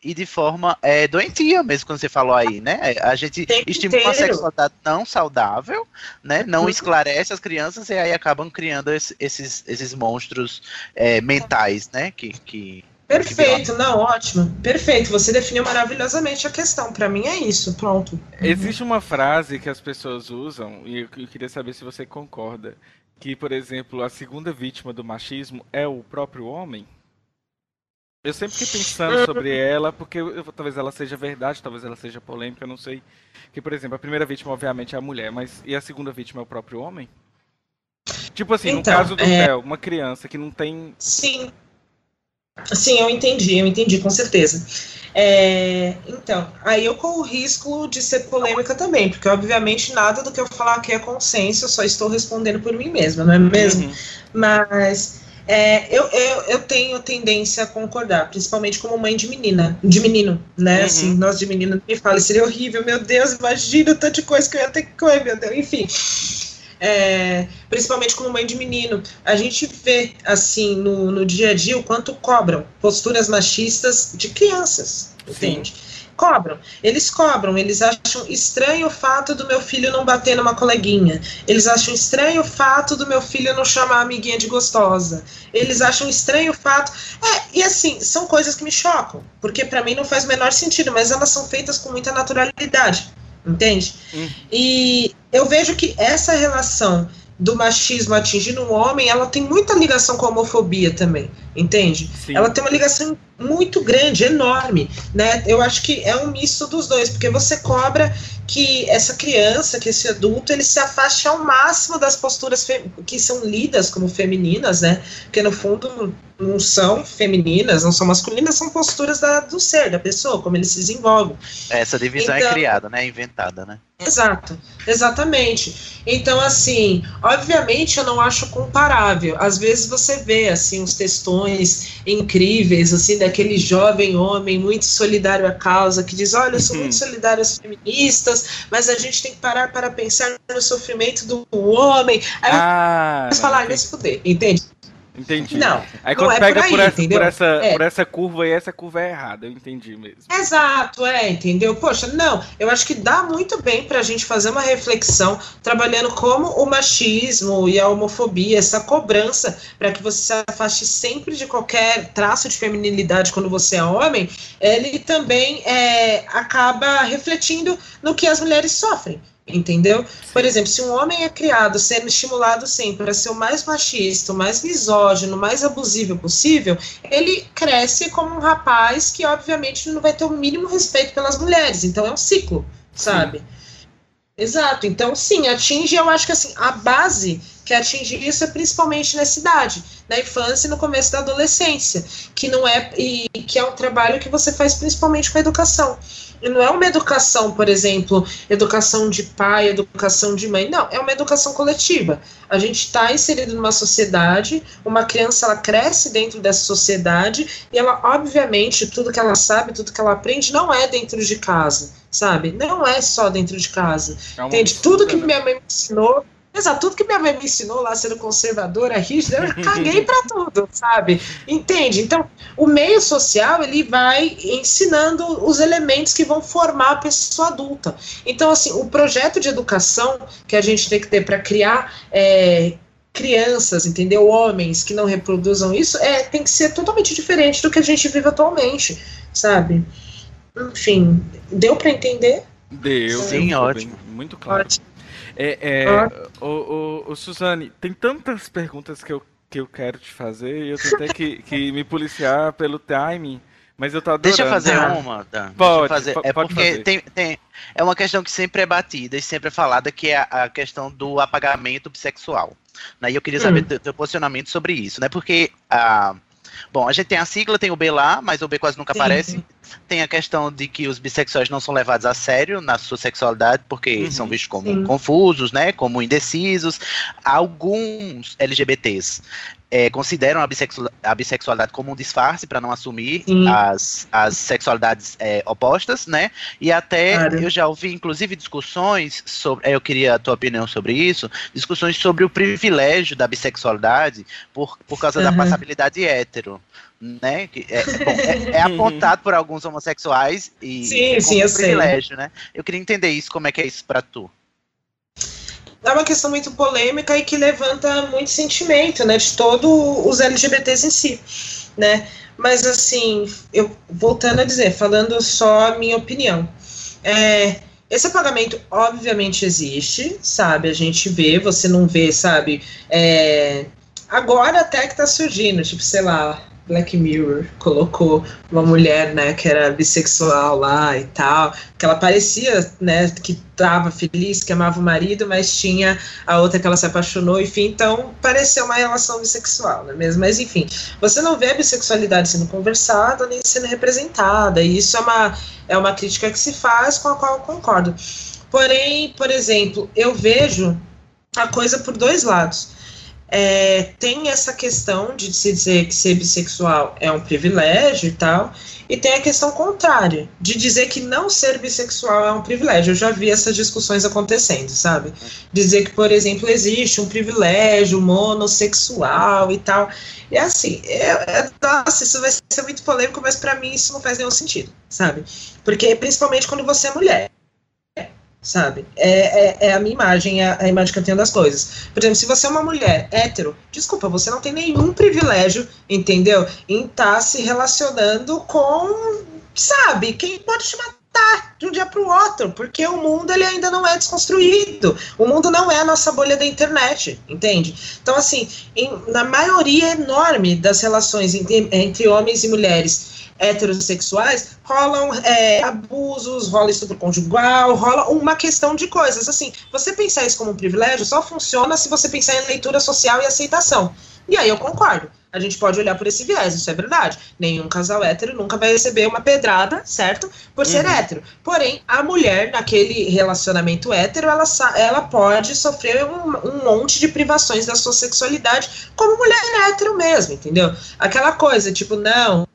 e de forma é, doentia mesmo, quando você falou aí, né? A gente Tempo estimula uma inteiro. sexualidade não saudável, né? Não Uhum. esclarece as crianças e aí acabam criando esse- esses, esses monstros é, mentais, né? Que, que Perfeito, não, ótimo. Perfeito, você definiu maravilhosamente a questão. Pra mim é isso, pronto. Existe uma frase que as pessoas usam, e eu queria saber se você concorda, que, por exemplo, a segunda vítima do machismo é o próprio homem. Eu sempre fiquei pensando sobre ela, porque eu- talvez ela seja verdade, talvez ela seja polêmica, eu não sei. Que, por exemplo, a primeira vítima, obviamente, é a mulher, mas e a segunda vítima é o próprio homem? Tipo assim, Então, no caso do é- Theo, uma criança que não tem. Sim. Sim, eu entendi, eu entendi, com certeza. É, então, aí eu corro o risco de ser polêmica também, porque obviamente nada do que eu falar aqui é consenso, eu só estou respondendo por mim mesma, não é mesmo? Uhum. Mas é, eu, eu, eu tenho tendência a concordar, principalmente como mãe de menina, de menino, né? Uhum. Assim, nós de menino me fala, seria horrível, meu Deus, imagina o tanto de coisa que eu ia ter que comer, meu Deus, enfim. É, principalmente como mãe de menino, a gente vê assim no, no dia a dia o quanto cobram posturas machistas de crianças, entende? Cobram, eles cobram, eles acham estranho o fato do meu filho não bater numa coleguinha, eles acham estranho o fato do meu filho não chamar a amiguinha de gostosa, eles acham estranho o fato. É, e assim, são coisas que me chocam, porque pra mim não faz o menor sentido, mas elas são feitas com muita naturalidade, entende? Hum. E eu vejo que essa relação do machismo atingindo o homem, ela tem muita ligação com a homofobia também, entende? Sim. Ela tem uma ligação muito grande, enorme, né? Eu acho que é um misto dos dois, porque você cobra que essa criança, que esse adulto, ele se afaste ao máximo das posturas que são lidas como femininas, né? Porque no fundo não são femininas, não são masculinas, são posturas da- do ser, da pessoa, como eles se desenvolvem. essa divisão é Então- criada, né? Inventada, né? Exato, exatamente. Então, assim, obviamente eu não acho comparável. Às vezes você vê, assim, uns textões incríveis, assim, daquele jovem homem muito solidário à causa, que diz, olha, eu sou muito solidário às feministas, mas a gente tem que parar para pensar no sofrimento do homem. Aí Ah, você fala, ah, vai se fuder, entende? Entendi. Não, Aí não quando é pega por aí, por, essa, por, essa, É. por essa curva aí, essa curva é errada, eu entendi mesmo. Exato, é, entendeu? Poxa, não, eu acho que dá muito bem pra gente fazer uma reflexão trabalhando como o machismo e a homofobia, essa cobrança para que você se afaste sempre de qualquer traço de feminilidade quando você é homem, ele também é, acaba refletindo no que as mulheres sofrem. Entendeu? Por exemplo, se um homem é criado sendo estimulado sempre a ser o mais machista, o mais misógino, o mais abusivo possível, ele cresce como um rapaz que, obviamente, não vai ter o mínimo respeito pelas mulheres. Então é um ciclo, sabe? Exato. Então, sim, atinge, eu acho que assim, a base que atinge isso é principalmente nessa idade, na infância e no começo da adolescência, que não é e que é um trabalho que você faz principalmente com a educação. E não é uma educação, por exemplo, educação de pai, educação de mãe. Não, é uma educação coletiva. A gente está inserido numa sociedade, uma criança ela cresce dentro dessa sociedade e ela, obviamente, tudo que ela sabe, tudo que ela aprende, não é dentro de casa, sabe? Não é só dentro de casa. É Entende? Tudo que né? minha mãe me ensinou Exato, tudo que minha mãe me ensinou lá, sendo conservadora, rígida, eu caguei para tudo, sabe? Entende? Então, o meio social, ele vai ensinando os elementos que vão formar a pessoa adulta. Então, assim, o projeto de educação que a gente tem que ter para criar é, crianças, entendeu? Homens que não reproduzam isso, é, tem que ser totalmente diferente do que a gente vive atualmente, sabe? Enfim, deu para entender? Deu, sim, ótimo. Bem, muito claro. Ótimo. É, é, o, o, o, Suzane, tem tantas perguntas que eu, que eu quero te fazer e eu tenho que, que me policiar pelo timing. Mas eu tô adorando. Deixa eu fazer uma, Dan. Pode, fazer. é porque fazer. Tem, tem, é uma questão que sempre é batida e sempre é falada, que é a, a questão do apagamento bissexual. Né? E eu queria saber hum. teu posicionamento sobre isso, né? Porque a. Uh, Bom, a gente tem a sigla, tem o B lá, mas o B quase nunca Sim. aparece. Tem a questão de que os bissexuais não são levados a sério na sua sexualidade, porque uhum. são vistos como Sim. confusos, né? Como indecisos. Alguns LGBTs é, consideram a, bissexual, a, bissexualidade como um disfarce para não assumir as, as sexualidades é, opostas, né? E até claro. eu já ouvi, inclusive, discussões sobre. Eu queria a tua opinião sobre isso, discussões sobre o privilégio da bissexualidade por, por causa uhum. da passabilidade hétero. Né? Que é, bom, é, é, apontado por alguns homossexuais e sim, sim, um privilégio, sei. né? Eu queria entender isso, como é que é isso para tu? é uma questão muito polêmica e que levanta muito sentimento, né, de todos os LGBTs em si, né? Mas assim, eu voltando a dizer, falando só a minha opinião, é, esse apagamento obviamente existe, sabe? A gente vê, você não vê, sabe? É, agora até que tá surgindo, tipo, sei lá, Black Mirror colocou uma mulher, né, que era bissexual lá e tal, que ela parecia, né, que estava feliz, que amava o marido, mas tinha a outra que ela se apaixonou, enfim, então pareceu uma relação bissexual, não é mesmo? Mas enfim, você não vê a bissexualidade sendo conversada nem sendo representada, e isso é uma, é uma crítica que se faz com a qual eu concordo. Porém, por exemplo, eu vejo a coisa por dois lados é, tem essa questão de se dizer que ser bissexual é um privilégio e tal, e tem a questão contrária, de dizer que não ser bissexual é um privilégio. Eu já vi essas discussões acontecendo, sabe? Dizer que, por exemplo, existe um privilégio monossexual e tal. E assim, é, é, nossa, isso vai ser muito polêmico, mas para mim isso não faz nenhum sentido, sabe? Porque principalmente quando você é mulher sabe? É, é, é, a minha imagem, é a imagem que eu tenho das coisas. Por exemplo, se você é uma mulher hétero, desculpa, você não tem nenhum privilégio, entendeu? Em estar tá se relacionando com, sabe, quem pode te matar de um dia para o outro, porque o mundo ele ainda não é desconstruído. O mundo não é a nossa bolha da internet, entende? Então, assim, em, na maioria enorme das relações entre, entre homens e mulheres heterossexuais, rolam é, abusos, rola estupro conjugal, rola uma questão de coisas. Assim, você pensar isso como um privilégio só funciona se você pensar em leitura social e aceitação. E aí eu concordo. A gente pode olhar por esse viés, isso é verdade. Nenhum casal hétero nunca vai receber uma pedrada, certo? Por ser uhum. hétero. Porém, a mulher, naquele relacionamento hétero, ela, ela pode sofrer um, um monte de privações da sua sexualidade, como mulher hétero mesmo, entendeu? Aquela coisa, tipo, não,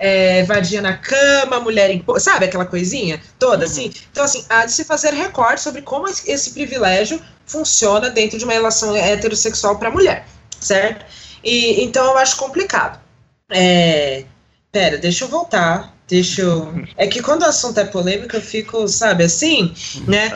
é, vadia na cama, mulher em. Sabe aquela coisinha toda, uhum. assim? Então, assim, há de se fazer recorte sobre como esse privilégio funciona dentro de uma relação heterossexual para mulher, certo? E então eu acho complicado. É, pera, deixa eu voltar. Deixa eu. [laughs] É que quando o assunto é polêmico, eu fico, sabe, assim, né?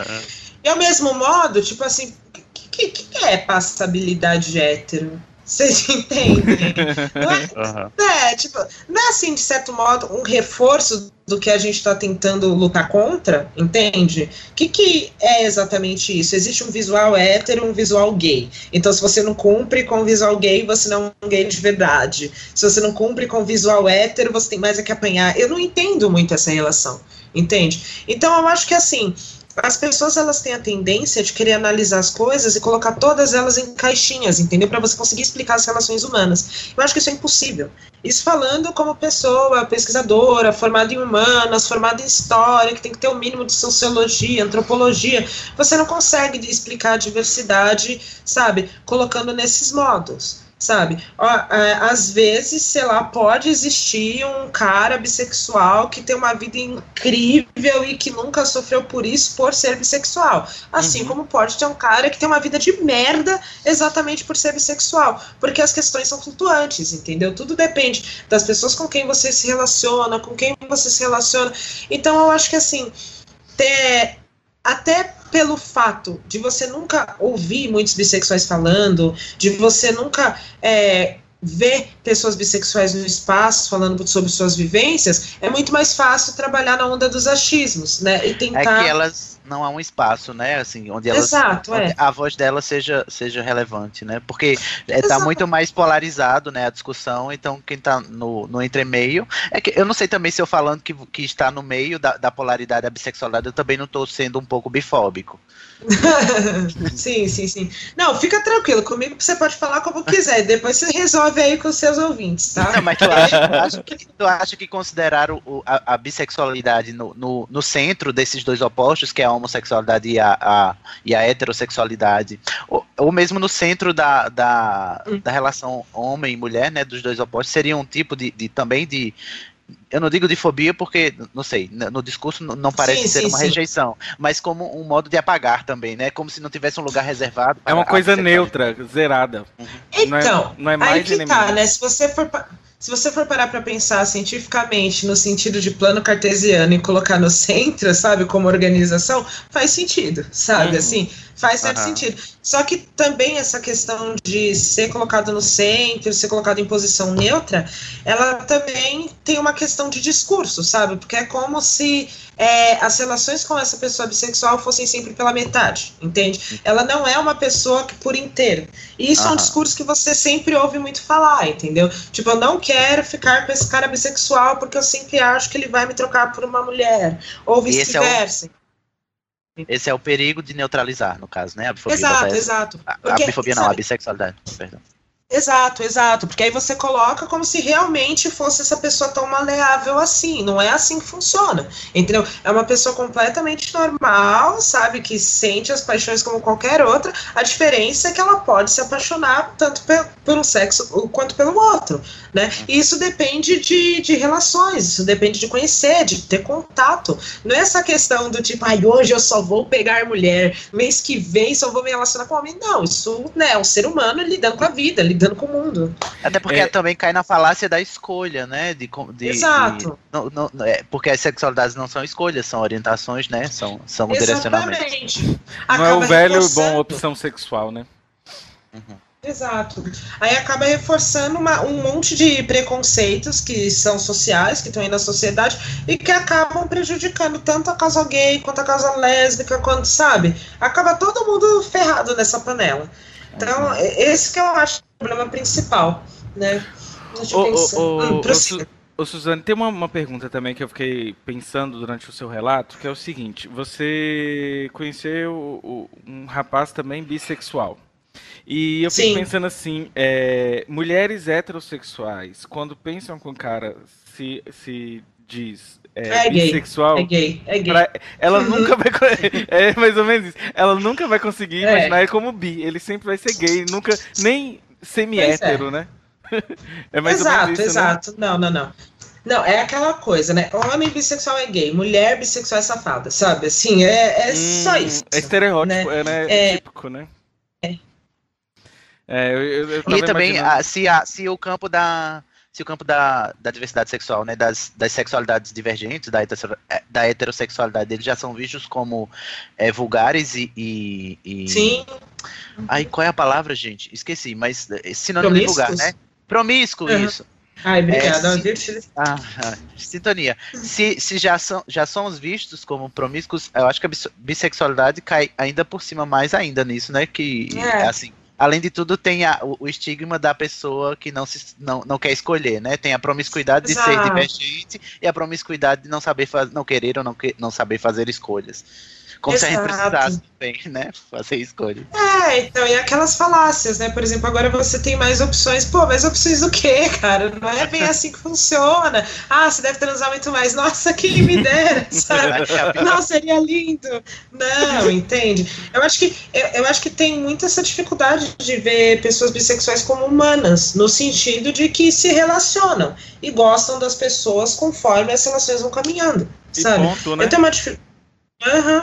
E ao mesmo modo, tipo assim, o que, que, é passabilidade hétero? Vocês entendem? Não é, [laughs] uhum. é, tipo, não é assim, de certo modo, um reforço do que a gente está tentando lutar contra, entende? O que, que é exatamente isso? Existe um visual hétero e um visual gay. Então, se você não cumpre com o visual gay, você não é um gay de verdade. Se você não cumpre com o visual hétero, você tem mais a que apanhar. Eu não entendo muito essa relação, entende? Então, eu acho que assim as pessoas elas têm a tendência de querer analisar as coisas e colocar todas elas em caixinhas, entendeu? Para você conseguir explicar as relações humanas. Eu acho que isso é impossível. Isso falando como pessoa pesquisadora, formada em humanas, formada em história, que tem que ter o um mínimo de sociologia, antropologia, você não consegue explicar a diversidade, sabe, colocando nesses modos sabe? É, às vezes, sei lá, pode existir um cara bissexual que tem uma vida incrível e que nunca sofreu por isso por ser bissexual. Assim uhum. como pode ter um cara que tem uma vida de merda exatamente por ser bissexual. Porque as questões são flutuantes, entendeu? Tudo depende das pessoas com quem você se relaciona, com quem você se relaciona. Então eu acho que assim. Ter, até pelo fato de você nunca ouvir muitos bissexuais falando, de você nunca é, ver pessoas bissexuais no espaço falando sobre suas vivências, é muito mais fácil trabalhar na onda dos achismos, né? E tentar. É que elas não há um espaço, né? Assim, onde, elas, Exato, onde é. a voz dela seja, seja relevante, né? Porque está é, muito mais polarizado, né? A discussão, então quem está no, no entremeio. É que eu não sei também se eu falando que, que está no meio da, da polaridade da bissexualidade, eu também não estou sendo um pouco bifóbico. [laughs] sim, sim, sim. Não, fica tranquilo, comigo você pode falar como quiser, depois você resolve aí com os seus ouvintes, tá? Não, mas tu acha, tu acha, que, tu acha que considerar o, a, a, bissexualidade no, no, no, centro desses dois opostos, que é a homossexualidade e a, a, e a heterossexualidade, ou, ou mesmo no centro da, da, hum. da relação homem e mulher, né, dos dois opostos, seria um tipo de, de também de, eu não digo de fobia porque, não sei, no discurso não parece sim, ser sim, uma sim. rejeição, mas como um modo de apagar também, né? Como se não tivesse um lugar reservado. É uma coisa neutra, zerada. Uhum. Então, não é, não é mais aí que tá, né? Se você for se você for parar para pensar cientificamente no sentido de plano cartesiano e colocar no centro, sabe, como organização, faz sentido, sabe? Uhum. Assim, faz certo uhum. sentido. Só que também essa questão de ser colocado no centro, ser colocado em posição neutra, ela também tem uma questão de discurso, sabe? Porque é como se é, as relações com essa pessoa bissexual fossem sempre pela metade, entende? Ela não é uma pessoa que por inteiro. E isso uhum. é um discurso que você sempre ouve muito falar, entendeu? Tipo, eu não quero ficar com esse cara bissexual porque eu sempre acho que ele vai me trocar por uma mulher, ou vice-versa. Esse é o perigo de neutralizar, no caso, né? A bifobia. Exato, exato. A, a bifobia não, a bissexualidade, perdão. Exato, exato, porque aí você coloca como se realmente fosse essa pessoa tão maleável assim, não é assim que funciona, entendeu? É uma pessoa completamente normal, sabe, que sente as paixões como qualquer outra, a diferença é que ela pode se apaixonar tanto por um sexo quanto pelo outro, né? E isso depende de, de relações, isso depende de conhecer, de ter contato, não é essa questão do tipo, ai, hoje eu só vou pegar mulher, mês que vem só vou me relacionar com homem, não, isso, né, é um ser humano lidando com a vida, lidando com o mundo. Até porque é. também cai na falácia da escolha, né? De, de Exato. De, não, não, é, porque as sexualidades não são escolhas, são orientações, né? São, são direcionamentos. Não é o velho bom opção sexual, né? Uhum. Exato. Aí acaba reforçando uma, um monte de preconceitos que são sociais, que estão aí na sociedade, e que acabam prejudicando tanto a causa gay quanto a causa lésbica, quanto, sabe? Acaba todo mundo ferrado nessa panela. Então, esse que eu acho o problema principal, né? Deixa eu pensar. Hum, Ô, Suzane, tem uma, uma, pergunta também que eu fiquei pensando durante o seu relato, que é o seguinte: você conheceu o, um rapaz também bissexual. E eu fico Sim. pensando assim, é, mulheres heterossexuais, quando pensam com cara, se, se diz é, é bissexual. É gay, é gay. Pra, ela uhum. nunca vai. [laughs] É mais ou menos isso. Ela nunca vai conseguir é. imaginar ele como bi. Ele sempre vai ser gay, nunca. Nem semi-hétero, é. né? [laughs] é mais exato, ou menos isso, né? exato. Né? Não, não, não. Não, é aquela coisa, né? Homem bissexual é gay, mulher bissexual é safada, sabe? Assim, é, é hum, só isso. É estereótipo, né? é, né? é típico, né? É. eu, eu, eu e também, imaginando... se, a, se o campo da se o campo da, da diversidade sexual, né, das, das sexualidades divergentes, da, é, da heterossexualidade, eles já são vistos como é, vulgares e, e, e... Sim. Aí, qual é a palavra, gente? Esqueci, mas é, sinônimo de vulgar, né? Promíscuo, uhum. isso. Ai, obrigada. É, se, ah, ah, sintonia. Se, se já, são, já somos vistos como promíscuos, eu acho que a bissexualidade cai ainda por cima mais ainda nisso, né? Que, é. assim, além de tudo, tem a, o, o, estigma da pessoa que não, se, não, não quer escolher, né? Tem a promiscuidade Exato. de ser divergente e a promiscuidade de não saber faz, não querer ou não, que, não saber fazer escolhas. Como se a gente Exato. precisasse bem, né? Fazer escolha. É, então, e aquelas falácias, né? Por exemplo, agora você tem mais opções. Pô, mais opções do quê, cara? Não é bem assim que funciona. Ah, você deve transar muito mais. Nossa, quem me dera, [laughs] sabe? Não, seria lindo. Não, entende? Eu acho que eu, eu acho que tem muita essa dificuldade de ver pessoas bissexuais como humanas, no sentido de que se relacionam e gostam das pessoas conforme as relações vão caminhando, E sabe? ponto, né? Eu tenho uma dificuldade.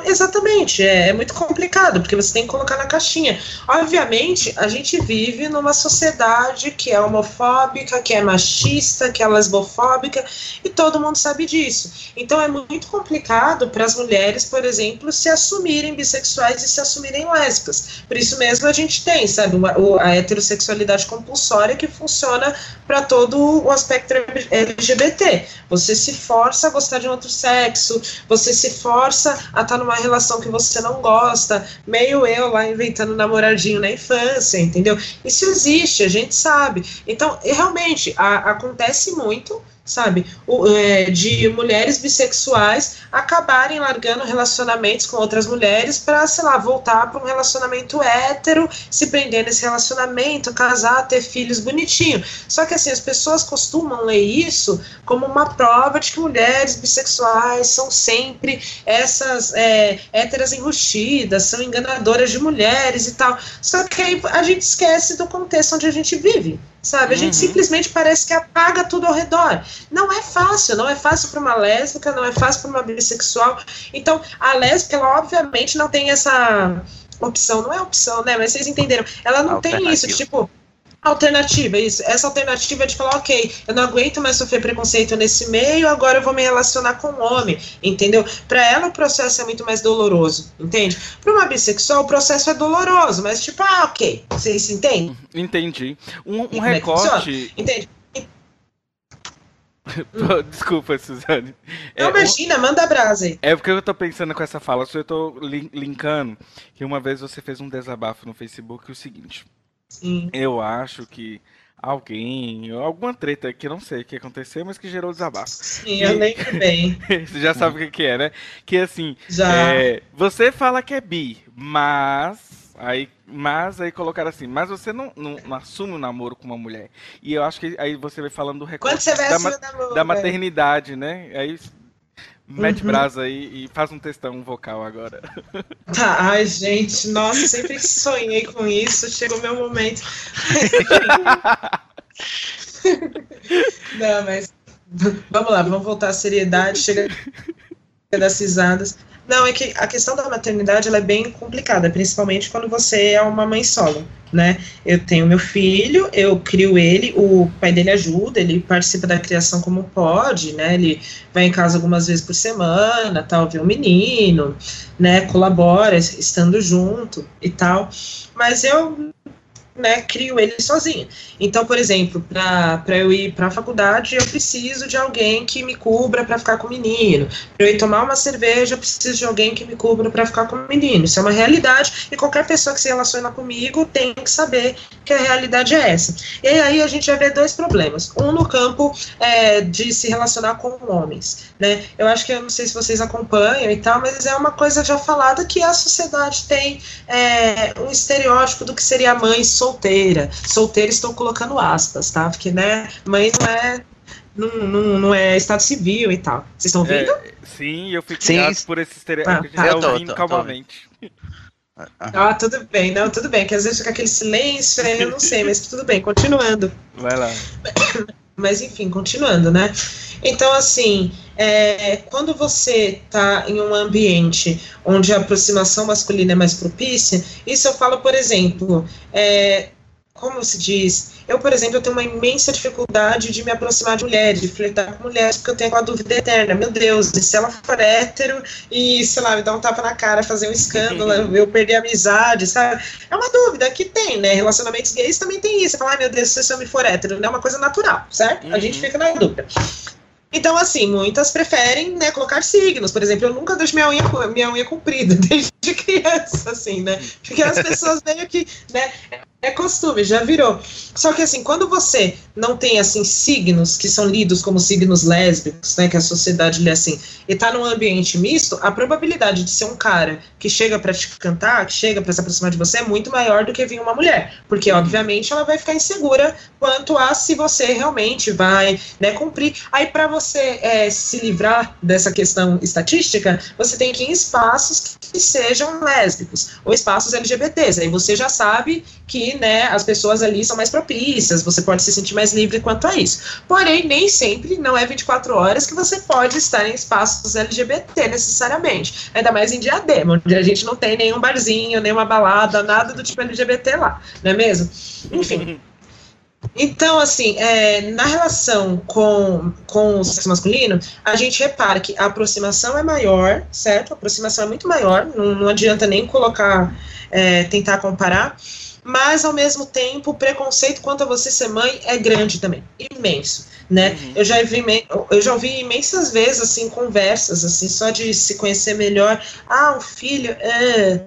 Exatamente, é, é muito complicado, porque você tem que colocar na caixinha. Obviamente, a gente vive numa sociedade que é homofóbica, que é machista, que é lesbofóbica, e todo mundo sabe disso. Então é muito complicado para as mulheres, por exemplo, se assumirem bissexuais e se assumirem lésbicas. Por isso mesmo a gente tem, sabe, uma- a heterossexualidade compulsória que funciona para todo o aspecto LGBT. Você se força a gostar de um outro sexo, você se força a estar numa relação que você não gosta, meio eu lá inventando namoradinho na infância, entendeu? Isso existe, a gente sabe. Então, realmente, a- acontece muito, sabe, o- é, de mulheres bissexuais acabarem largando relacionamentos com outras mulheres para, sei lá, voltar para um relacionamento hétero, se prender nesse relacionamento, casar, ter filhos bonitinho. Só que assim, as pessoas costumam ler isso como uma prova de que mulheres bissexuais são sempre essas é, héteras enrustidas, são enganadoras de mulheres e tal. Só que aí a gente esquece do contexto onde a gente vive. Sabe? A gente Uhum. simplesmente parece que apaga tudo ao redor. Não é fácil, não é fácil para uma lésbica, não é fácil para uma bissexual. Então, a lésbica, ela obviamente não tem essa opção, não é opção, né? Mas vocês entenderam. Ela não tem isso, tipo, alternativa, isso. Essa alternativa é de falar, ok, eu não aguento mais sofrer preconceito nesse meio, agora eu vou me relacionar com um homem, entendeu? Para ela o processo é muito mais doloroso, entende? Para uma bissexual o processo é doloroso, mas tipo, ah, ok, vocês entendem? Entendi. Um, um é recorte. Entende? [laughs] Desculpa, Suzane. É, Não, um- imagina, manda a brasa aí. É porque eu tô pensando com essa fala, só eu tô lin- linkando que uma vez você fez um desabafo no Facebook o seguinte. Sim. Eu acho que alguém, alguma treta que eu não sei o que aconteceu, mas que gerou desabafo. Sim, eu lembro bem. [laughs] Você já sabe o que que é, né? Que assim, é, você fala que é bi, mas aí, mas aí colocaram assim, mas você não, não, não assume o namoro com uma mulher. E eu acho que aí você vai falando do recorte da, ma- namoro, da é. maternidade, né? Aí mete Uhum. brasa aí e faz um textão vocal agora. [laughs] Tá, ai, gente, nossa, sempre sonhei com isso, chegou meu momento. [laughs] Não, mas vamos lá, vamos voltar à seriedade, chega das risadas. Não, é que a questão da maternidade ela é bem complicada, principalmente quando você é uma mãe solo, né? Eu tenho meu filho, eu crio ele, o pai dele ajuda, ele participa da criação como pode, né? Ele vai em casa algumas vezes por semana, tal, vê o menino, né? Colabora, estando junto e tal. Mas eu né, crio ele sozinha. Então, por exemplo, para eu ir para a faculdade, eu preciso de alguém que me cubra para ficar com o menino. Para eu ir tomar uma cerveja, eu preciso de alguém que me cubra para ficar com o menino. Isso é uma realidade e qualquer pessoa que se relaciona comigo tem que saber que a realidade é essa. E aí a gente já vê dois problemas. Um no campo é, de se relacionar com homens, né? Eu acho que eu não sei se vocês acompanham e tal, mas é uma coisa já falada que a sociedade tem é, um estereótipo do que seria a mãe solteira. Solteira estou colocando aspas, tá? Porque, né, mãe não é. Não, não, não é estado civil e tal. Vocês estão ouvindo? É, sim, eu fico Sim. ligado por esse estereótipo. Ah, Ah, eu tô, ouvindo tô, tô calmamente. Ah, tudo bem, não, tudo bem, que às vezes fica aquele silêncio, eu não sei, mas tudo bem, continuando. Vai lá. Mas enfim, continuando, né? Então, assim, é, quando você está em um ambiente onde a aproximação masculina é mais propícia, isso eu falo, por exemplo, é, como se diz? Eu, por exemplo, eu tenho uma imensa dificuldade de me aproximar de mulheres, de flertar com mulheres, porque eu tenho uma dúvida eterna. Meu Deus, e se ela for hétero e, sei lá, me dar um tapa na cara, fazer um escândalo, [laughs] eu perder a amizade, sabe? É uma dúvida que tem, né? Relacionamentos gays também tem isso. Falar, ai meu Deus, se eu me for hétero, não é uma coisa natural, certo? A gente Uhum. fica na dúvida. Então, assim, muitas preferem, né, colocar signos. Por exemplo, eu nunca deixo minha unha, minha unha comprida, [laughs] desde criança, assim, né? Porque as pessoas meio que, né, é costume, já virou. Só que assim, quando você não tem assim signos que são lidos como signos lésbicos, né, que a sociedade lê assim, e tá num ambiente misto, a probabilidade de ser um cara que chega para te cantar, que chega para se aproximar de você é muito maior do que vir uma mulher, porque obviamente ela vai ficar insegura quanto a se você realmente vai, né, cumprir. Aí para você é, se livrar dessa questão estatística, você tem que ir em espaços que sejam lésbicos ou espaços LGBTs. Aí você já sabe que né, as pessoas ali são mais propícias, você pode se sentir mais livre quanto a isso. Porém, nem sempre, não é 24 horas que você pode estar em espaços LGBT necessariamente. Ainda mais em Diadema, onde a gente não tem nenhum barzinho, nenhuma balada, nada do tipo LGBT lá, não é mesmo? Enfim. Então, assim, é, na relação com, com o sexo masculino, a gente repara que a aproximação é maior, certo? A aproximação é muito maior, não, não adianta nem colocar, é, tentar comparar, mas ao mesmo tempo o preconceito quanto a você ser mãe é grande também, imenso, né? Uhum. Eu já vi eu já ouvi imensas vezes assim conversas assim só de se conhecer melhor. Ah, um filho, é,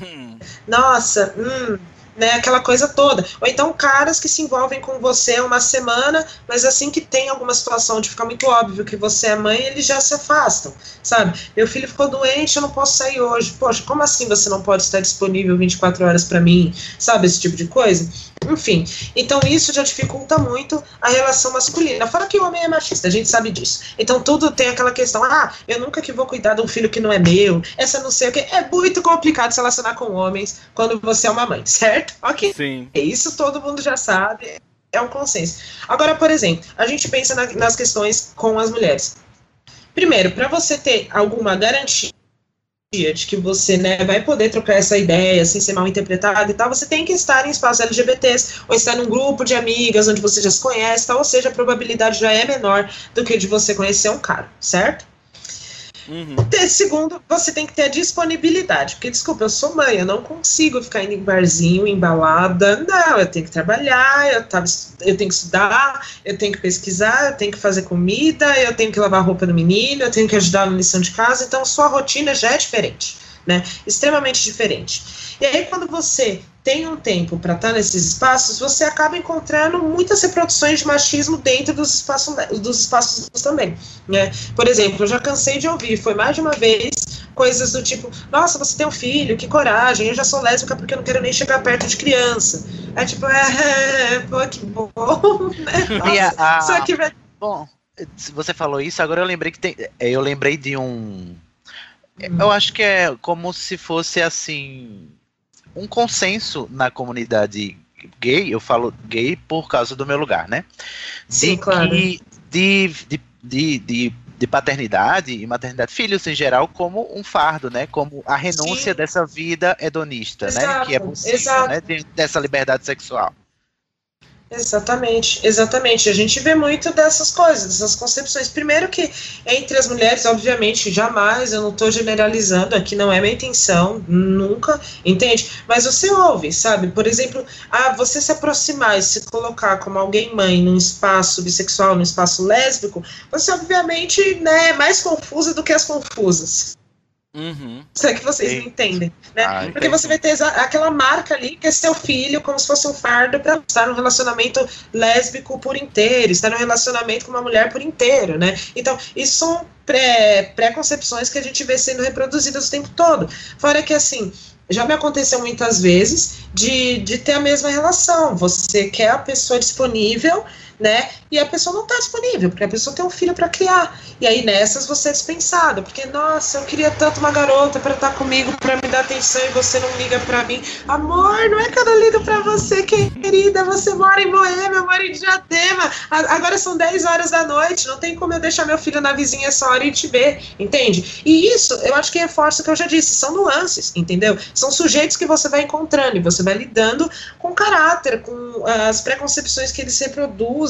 uhum. nossa, hum, né, aquela coisa toda. Ou então caras que se envolvem com você uma semana, mas assim que tem alguma situação de ficar muito óbvio que você é mãe, eles já se afastam, sabe? Meu filho ficou doente, eu não posso sair hoje. Poxa, como assim você não pode estar disponível 24 horas para mim? Sabe esse tipo de coisa? Enfim, então isso já dificulta muito a relação masculina. Fora que o homem é machista, a gente sabe disso. Então tudo tem aquela questão, ah, eu nunca que vou cuidar de um filho que não é meu, essa não sei o que. É muito complicado se relacionar com homens quando você é uma mãe, [laughs] certo? Ok. Sim. Isso todo mundo já sabe, é um consenso. Agora, por exemplo, a gente pensa na, nas questões com as mulheres. Primeiro, para você ter alguma garantia de que você né, vai poder trocar essa ideia sem ser mal interpretado e tal, você tem que estar em espaços LGBTs ou estar num grupo de amigas onde você já se conhece, tal, ou seja, a probabilidade já é menor do que de você conhecer um cara, certo? Uhum. Segundo, você tem que ter a disponibilidade. Porque, desculpa, eu sou mãe, eu não consigo ficar indo em barzinho, embalada. Não, eu tenho que trabalhar, eu, tava, eu tenho que estudar, eu tenho que pesquisar, eu tenho que fazer comida, eu tenho que lavar roupa do menino, eu tenho que ajudar na lição de casa. Então, sua rotina já é diferente, né? Extremamente diferente. E aí, quando você tem um tempo para estar tá nesses espaços, você acaba encontrando muitas reproduções de machismo dentro dos espaços, dos espaços também. Né? Por exemplo, eu já cansei de ouvir, foi mais de uma vez, coisas do tipo: Nossa, você tem um filho, que coragem, eu já sou lésbica porque eu não quero nem chegar perto de criança. É tipo, é, pô, que bom, [laughs] né? a, Só que. Bom, você falou isso, agora eu lembrei que tem. Eu lembrei de um. Eu acho que é como se fosse assim um consenso na comunidade gay, eu falo gay por causa do meu lugar, né? Sim, de claro. Que, de, de, de, de, de, paternidade e maternidade, filhos em geral, como um fardo, né? Como a renúncia Sim. dessa vida hedonista, Exato. né? Que é possível, Exato. né? Dessa liberdade sexual. Exatamente, exatamente. A gente vê muito dessas coisas, dessas concepções. Primeiro que entre as mulheres, obviamente, jamais, eu não estou generalizando, aqui não é minha intenção, nunca, entende? Mas você ouve, sabe? Por exemplo, ah, você se aproximar e se colocar como alguém mãe num espaço bissexual, num espaço lésbico, você obviamente né, é mais confusa do que as confusas. Uhum. Será que vocês Sim. não entendem? Né? Ah, Porque você vai ter aquela marca ali que é seu filho, como se fosse um fardo para estar num relacionamento lésbico por inteiro, estar num relacionamento com uma mulher por inteiro, né? Então, isso são pré, pré-concepções que a gente vê sendo reproduzidas o tempo todo. Fora que, assim, já me aconteceu muitas vezes de, de ter a mesma relação. Você quer a pessoa disponível né? E a pessoa não está disponível, porque a pessoa tem um filho para criar. E aí nessas você é dispensado, porque nossa, eu queria tanto uma garota para estar tá comigo, para me dar atenção e você não liga para mim. Amor, não é que eu não ligo para você, querida, você mora em Moema, eu moro em Diadema. Agora são 10 horas da noite, não tem como eu deixar meu filho na vizinha essa hora e te ver, entende? E isso, eu acho que reforça o que eu já disse, são nuances, entendeu? São sujeitos que você vai encontrando e você vai lidando com caráter, com as preconcepções que eles reproduzem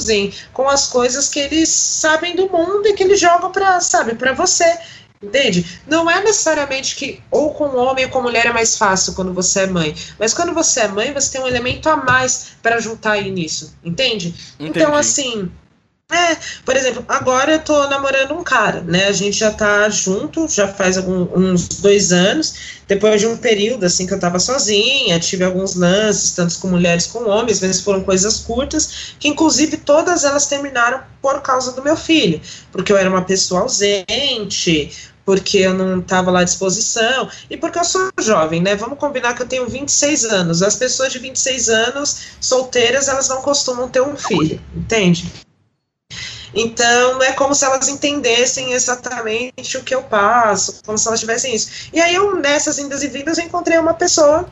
com as coisas que eles sabem do mundo e que eles jogam para, sabe, para você. Entende? Não é necessariamente que ou com homem ou com mulher é mais fácil quando você é mãe, mas quando você é mãe, você tem um elemento a mais para juntar aí nisso, entende? Entendi. Então, assim, É, por exemplo, agora eu tô namorando um cara, né? A gente já tá junto, já faz algum, uns dois anos. Depois de um período, assim, que eu tava sozinha, tive alguns lances, tanto com mulheres como homens, mas foram coisas curtas, que inclusive todas elas terminaram por causa do meu filho, porque eu era uma pessoa ausente, porque eu não estava lá à disposição e porque eu sou jovem, né? Vamos combinar que eu tenho 26 anos. As pessoas de 26 anos solteiras, elas não costumam ter um filho, entende? Então, é como se elas entendessem exatamente o que eu passo, como se elas tivessem isso. E aí, eu, nessas indas e vindas, encontrei uma pessoa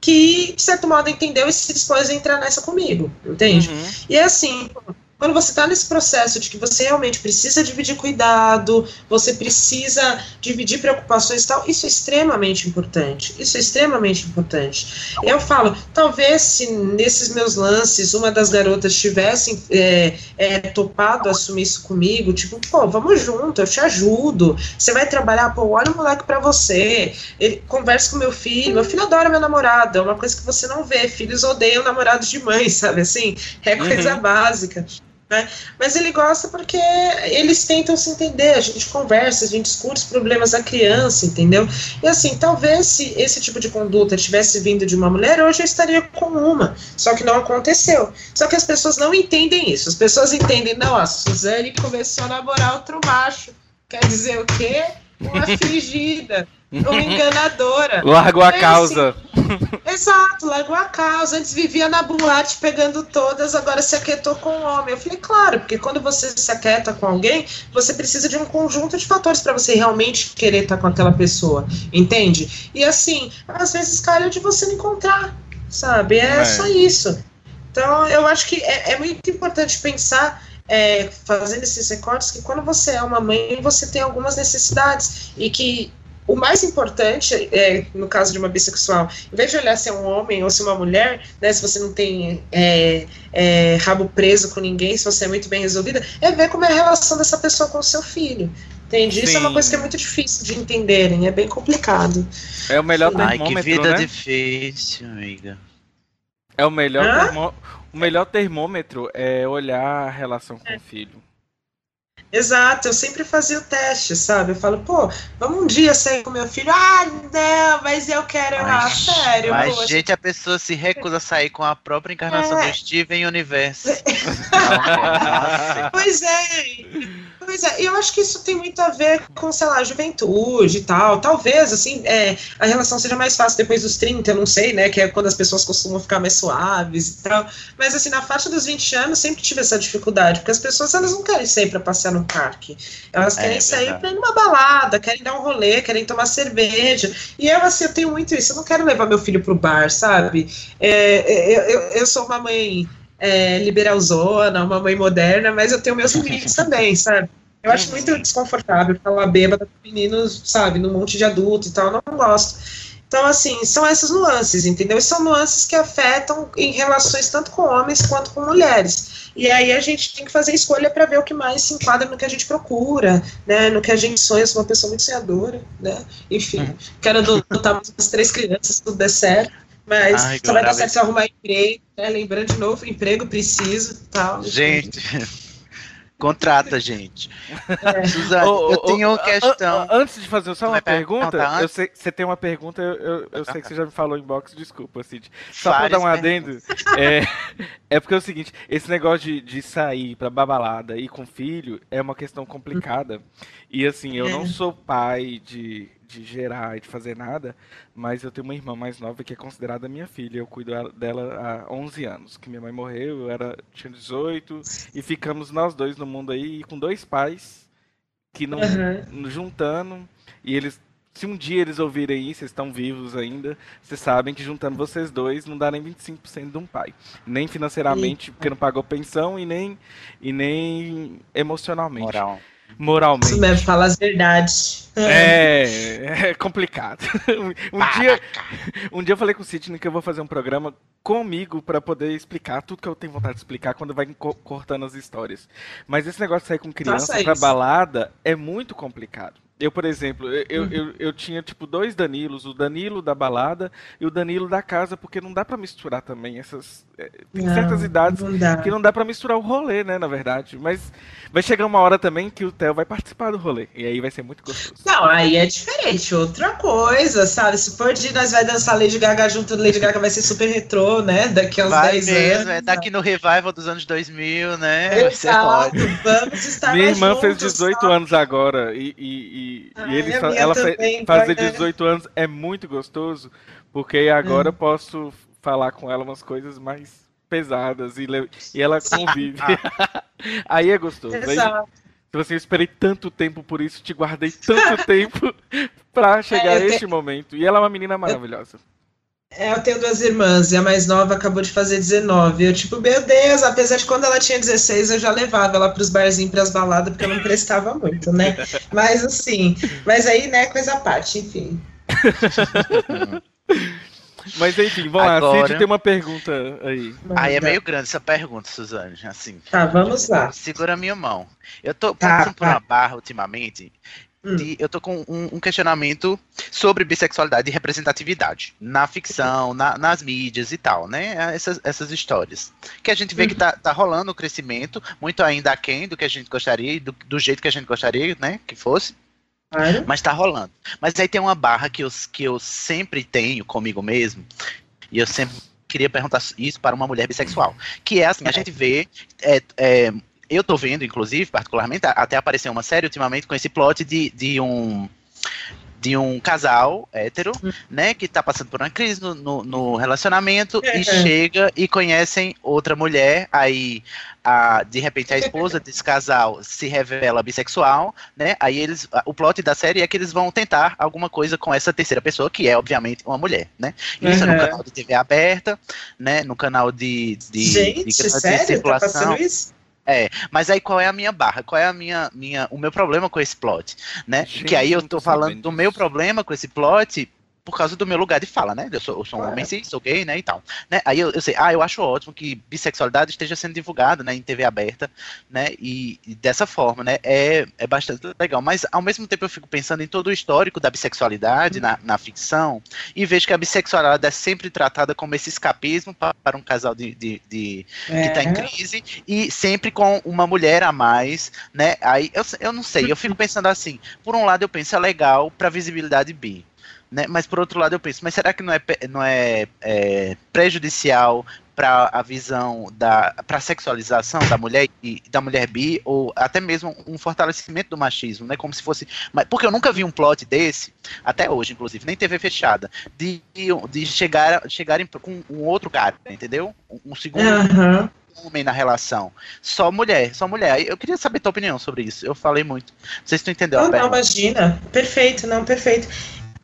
que, de certo modo, entendeu e se dispôs a entrar nessa comigo, entende? Uhum. E é assim, quando você está nesse processo de que você realmente precisa dividir cuidado, você precisa dividir preocupações e tal, isso é extremamente importante. Isso é extremamente importante. Eu falo, talvez se nesses meus lances uma das garotas tivessem é, é, topado assumir isso comigo, tipo, pô, vamos junto, eu te ajudo. Você vai trabalhar, pô, olha o moleque para você. Ele conversa com meu filho, meu filho adora meu namorado, é uma coisa que você não vê. Filhos odeiam namorados de mãe, [laughs] sabe assim? É coisa uhum. básica. Né? Mas ele gosta porque eles tentam se entender, a gente conversa, a gente discute os problemas da criança, entendeu? E assim, talvez se esse tipo de conduta tivesse vindo de uma mulher, hoje eu estaria com uma, só que não aconteceu. Só que as pessoas não entendem isso, as pessoas entendem, não, a Suzane começou a namorar outro macho, quer dizer o quê? Uma [laughs] fingida. Uma enganadora. [laughs] Largou a causa. Assim, exato, largou a causa. Antes vivia na boate pegando todas, agora se aquietou com o homem. Eu falei, claro, porque quando você se aquieta com alguém, você precisa de um conjunto de fatores para você realmente querer estar com aquela pessoa, entende? E assim, às vezes calha de você não encontrar, sabe? É, é. só isso. Então, eu acho que é, é muito importante pensar é, fazendo esses recortes que quando você é uma mãe, você tem algumas necessidades e que o mais importante, é, no caso de uma bissexual, em vez de olhar se é um homem ou se é uma mulher, né, se você não tem é, é, rabo preso com ninguém, se você é muito bem resolvida, é ver como é a relação dessa pessoa com o seu filho. Entende? Sim. Isso é uma coisa que é muito difícil de entenderem, é bem complicado. É o melhor termômetro, Ai, que vida né? difícil, amiga. É o melhor, termo... o melhor termômetro é olhar a relação com o filho. Exato, eu sempre fazia o teste, sabe? Eu falo, pô, vamos um dia sair com meu filho. Ah, não, mas eu quero lá, sério. Mas, poxa. gente, a pessoa se recusa a sair com a própria encarnação é. do Steven Universo. [laughs] pois é. Pois é, eu acho que isso tem muito a ver com, sei lá, juventude e tal. Talvez, assim, é, a relação seja mais fácil depois dos 30, eu não sei, né? Que é quando as pessoas costumam ficar mais suaves e tal. Mas, assim, na faixa dos 20 anos, sempre tive essa dificuldade, porque as pessoas, elas não querem sair para passear no parque. Elas é, querem é, sair para ir numa balada, querem dar um rolê, querem tomar cerveja. E eu, assim, eu tenho muito isso. Eu não quero levar meu filho pro bar, sabe? É, é eu, eu, eu sou uma mãe é, liberalzona, uma mãe moderna, mas eu tenho meus limites também, sabe? Eu acho muito desconfortável falar bêbada com meninos, sabe, num monte de adulto e tal, não gosto. Então, assim, são essas nuances, entendeu? E são nuances que afetam em relações tanto com homens quanto com mulheres. E aí a gente tem que fazer escolha para ver o que mais se enquadra no que a gente procura, né? No que a gente sonha, sou uma pessoa muito sonhadora, né? Enfim, uhum. quero adotar umas três crianças, se tudo der certo. Mas Ai, só vai dar certo se arrumar emprego, né? Lembrando de novo, emprego preciso tal. Gente. [laughs] Contrata, gente. É. Suzane, oh, eu tenho uma questão. Antes de fazer só uma pergunta, eu sei você tem uma pergunta, eu, eu, eu sei que você já me falou em box, desculpa, Cid. Só para dar um adendo, é, [laughs] é porque é o seguinte, esse negócio de, de sair pra babalada e com filho é uma questão complicada. E assim, eu não é. sou pai de de gerar e de fazer nada, mas eu tenho uma irmã mais nova que é considerada minha filha. Eu cuido dela há 11 anos, que minha mãe morreu, eu era, tinha 18, e ficamos nós dois no mundo aí com dois pais que não uhum. juntando, e eles se um dia eles ouvirem isso, estão vivos ainda, vocês sabem que juntando vocês dois não dá nem 25% de um pai. Nem financeiramente, porque não pagou pensão, e nem, e nem emocionalmente. Moral moralmente. Isso mesmo, fala as verdades. É, é complicado. [laughs] Um dia, um dia eu falei com o Sidney que eu vou fazer um programa comigo para poder explicar tudo que eu tenho vontade de explicar quando vai cortando as histórias. Mas esse negócio de sair com criança pra balada é muito complicado. Eu, por exemplo, eu, uhum. eu, eu tinha tipo dois Danilos, o Danilo da balada e o Danilo da casa, porque não dá para misturar também essas. É, tem não, certas idades não que não dá para misturar o rolê, né, na verdade. Mas vai chegar uma hora também que o Theo vai participar do rolê. E aí vai ser muito gostoso. Não, aí é diferente, outra coisa, sabe? Se for de nós vai dançar Lady Gaga junto, Lady Gaga vai ser super retrô, né? Daqui a uns vai 10 mesmo, anos. É daqui no revival dos anos 2000, né? Exato, vamos estar Minha irmã juntos, fez 18 sabe? anos agora e, e, e e, eles, ela também, fazer 18 anos é muito gostoso, porque agora hum. posso falar com ela umas coisas mais pesadas e, e ela convive. [laughs] Aí é gostoso. Exato. Aí, assim, eu esperei tanto tempo por isso, te guardei tanto [laughs] tempo pra chegar é, este momento. E ela é uma menina maravilhosa. É, eu tenho duas irmãs e a mais nova acabou de fazer 19. Eu, tipo, meu Deus, apesar de quando ela tinha 16, eu já levava ela pros barzinhos, pras baladas, porque eu não prestava muito, né? Mas assim, mas aí, né, coisa à parte, enfim. [laughs] Mas enfim, vamos Agora... lá, Cid tem uma pergunta aí. Aí é meio grande essa pergunta, Suzane, assim. Tá, vamos lá. Segura a minha mão. Eu tô tá, passando tá. por uma barra ultimamente Hum. eu tô com um, um, questionamento sobre bissexualidade e representatividade na ficção, na, nas mídias e tal, né? Essas, essas histórias. Que a gente vê que tá, tá rolando o crescimento, muito ainda aquém do que a gente gostaria, do, do jeito que a gente gostaria, né? Que fosse. Mas tá rolando. Mas aí tem uma barra que eu, que eu sempre tenho comigo mesmo, e eu sempre queria perguntar isso para uma mulher bissexual. Que é assim, a é. gente vê é, é, eu tô vendo, inclusive, particularmente, até apareceu uma série ultimamente com esse plot de, de um de um casal hétero, hum. né, que tá passando por uma crise no, no, no relacionamento é. e chega e conhecem outra mulher, aí a, de repente a esposa desse casal se revela bissexual, né, aí eles, o plot da série é que eles vão tentar alguma coisa com essa terceira pessoa, que é obviamente uma mulher, né, isso uhum. é no canal de TV aberta, né, no canal de, de, Gente, de, de, sério? circulação. Tá isso? É, mas aí qual é a minha barra? Qual é a minha, minha, o meu problema com esse plot, né? Gente, que aí eu tô falando do meu problema com esse plot por causa do meu lugar de fala, né? Eu sou, eu sou um homem sim, sou gay, né? E tal. Né? Aí eu, eu, sei, ah, eu acho ótimo que bissexualidade esteja sendo divulgada né, em TV aberta, né? E, e, dessa forma, né? É, é bastante legal. Mas ao mesmo tempo eu fico pensando em todo o histórico da bissexualidade na, na ficção e vejo que a bissexualidade é sempre tratada como esse escapismo para, para um casal de, de, de é. que está em crise e sempre com uma mulher a mais, né? Aí eu, eu não sei, eu fico [laughs] pensando assim, por um lado eu penso é legal para visibilidade bi. Né? Mas por outro lado eu penso, mas será que não é, não é, é prejudicial para a visão da para a sexualização da mulher e da mulher bi ou até mesmo um fortalecimento do machismo, né? Como se fosse, porque eu nunca vi um plot desse até hoje, inclusive, nem TV fechada, de, de chegar chegarem com um outro cara, entendeu? Um segundo uhum homem na relação. Só mulher, só mulher. Eu queria saber tua opinião sobre isso. Eu falei muito. Não sei se tu entendeu. Não, não, imagina. Perfeito, não, perfeito.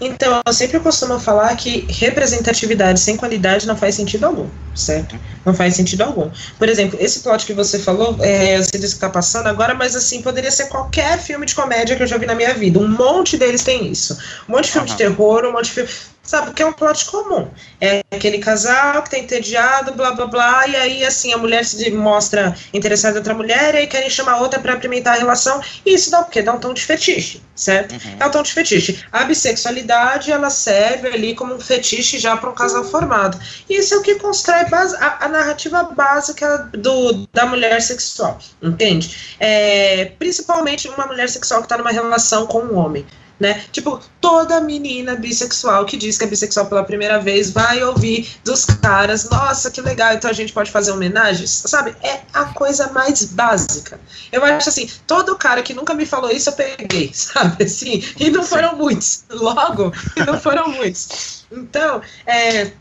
Então, eu sempre costumo falar que representatividade sem qualidade não faz sentido algum, certo? Não faz sentido algum. Por exemplo, esse plot que você falou, é, eu sei que está passando agora, mas assim, poderia ser qualquer filme de comédia que eu já vi na minha vida. Um monte deles tem isso. Um monte de filme uhum. de terror, um monte de filme sabe? Porque é um plot comum. É aquele casal que tá entediado, blá blá blá, e aí assim a mulher se mostra interessada em outra mulher, e aí querem chamar outra para apimentar a relação, e isso dá o quê? Dá um tom de fetiche, certo? Uhum. É um tom de fetiche. A bissexualidade, ela serve ali como um fetiche já para um casal formado. E isso é o que constrói a, a, narrativa básica do, da mulher sexual, entende? É, principalmente uma mulher sexual que está numa relação com um homem né? Tipo, toda menina bissexual que diz que é bissexual pela primeira vez vai ouvir dos caras, nossa, que legal, então a gente pode fazer homenagens, sabe? É a coisa mais básica. Eu acho assim, todo cara que nunca me falou isso eu peguei, [laughs] sabe? Assim, e não foram muitos. Logo, não foram muitos. Então, é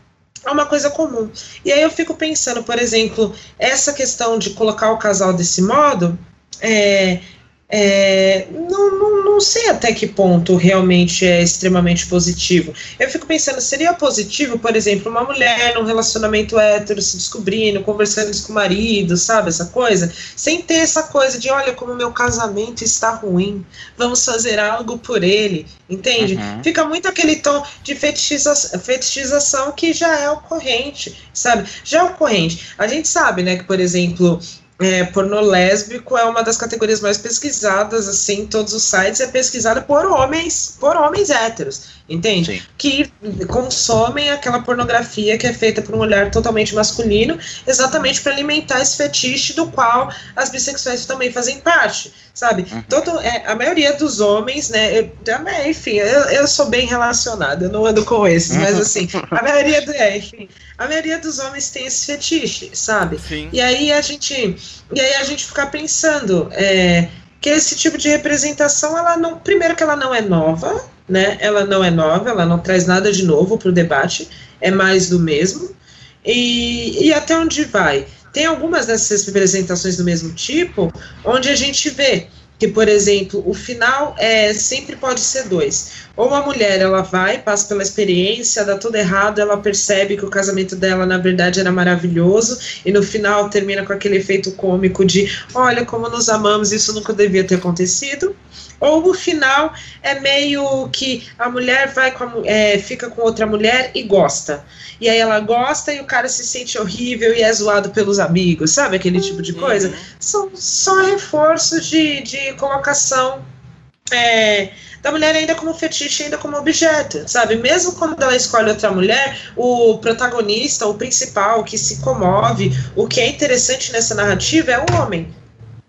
é uma coisa comum. E aí eu fico pensando, por exemplo, essa questão de colocar o casal desse modo, é, é, não, não, não, sei até que ponto realmente é extremamente positivo. Eu fico pensando, seria positivo, por exemplo, uma mulher num relacionamento hétero se descobrindo, conversando isso com o marido, sabe, essa coisa, sem ter essa coisa de, olha como meu casamento está ruim, vamos fazer algo por ele, entende? Uhum. Fica muito aquele tom de fetichização, fetichização que já é ocorrente, sabe? Já é ocorrente. A gente sabe, né, que, por exemplo, é, pornô lésbico é uma das categorias mais pesquisadas, assim, todos os sites, é pesquisada por homens, por homens héteros, entende? Sim. Que consomem aquela pornografia que é feita por um olhar totalmente masculino, exatamente para alimentar esse fetiche do qual as bissexuais também fazem parte, sabe? Uhum. Todo, é, a maioria dos homens, né, eu, também, enfim, eu, eu sou bem relacionada, eu não ando com esses, mas assim, a maioria, do, é, enfim, a maioria dos homens tem esse fetiche, sabe? Sim. E aí a gente, e aí a gente fica pensando é, que esse tipo de representação, ela não, primeiro que ela não é nova, né? Ela não é nova, ela não traz nada de novo para o debate, é mais do mesmo. E, e até onde vai? Tem algumas dessas representações do mesmo tipo, onde a gente vê que, por exemplo, o final é sempre pode ser dois. Ou a mulher ela vai, passa pela experiência, dá tudo errado, ela percebe que o casamento dela na verdade era maravilhoso e no final termina com aquele efeito cômico de olha como nos amamos, isso nunca devia ter acontecido. Ou o final é meio que a mulher vai com a, é, fica com outra mulher e gosta. E aí ela gosta e o cara se sente horrível e é zoado pelos amigos, sabe? Aquele tipo de coisa. São só reforços de, de colocação é, da mulher ainda como fetiche, ainda como objeto, sabe? Mesmo quando ela escolhe outra mulher, o protagonista, o principal, o que se comove, o que é interessante nessa narrativa é o homem.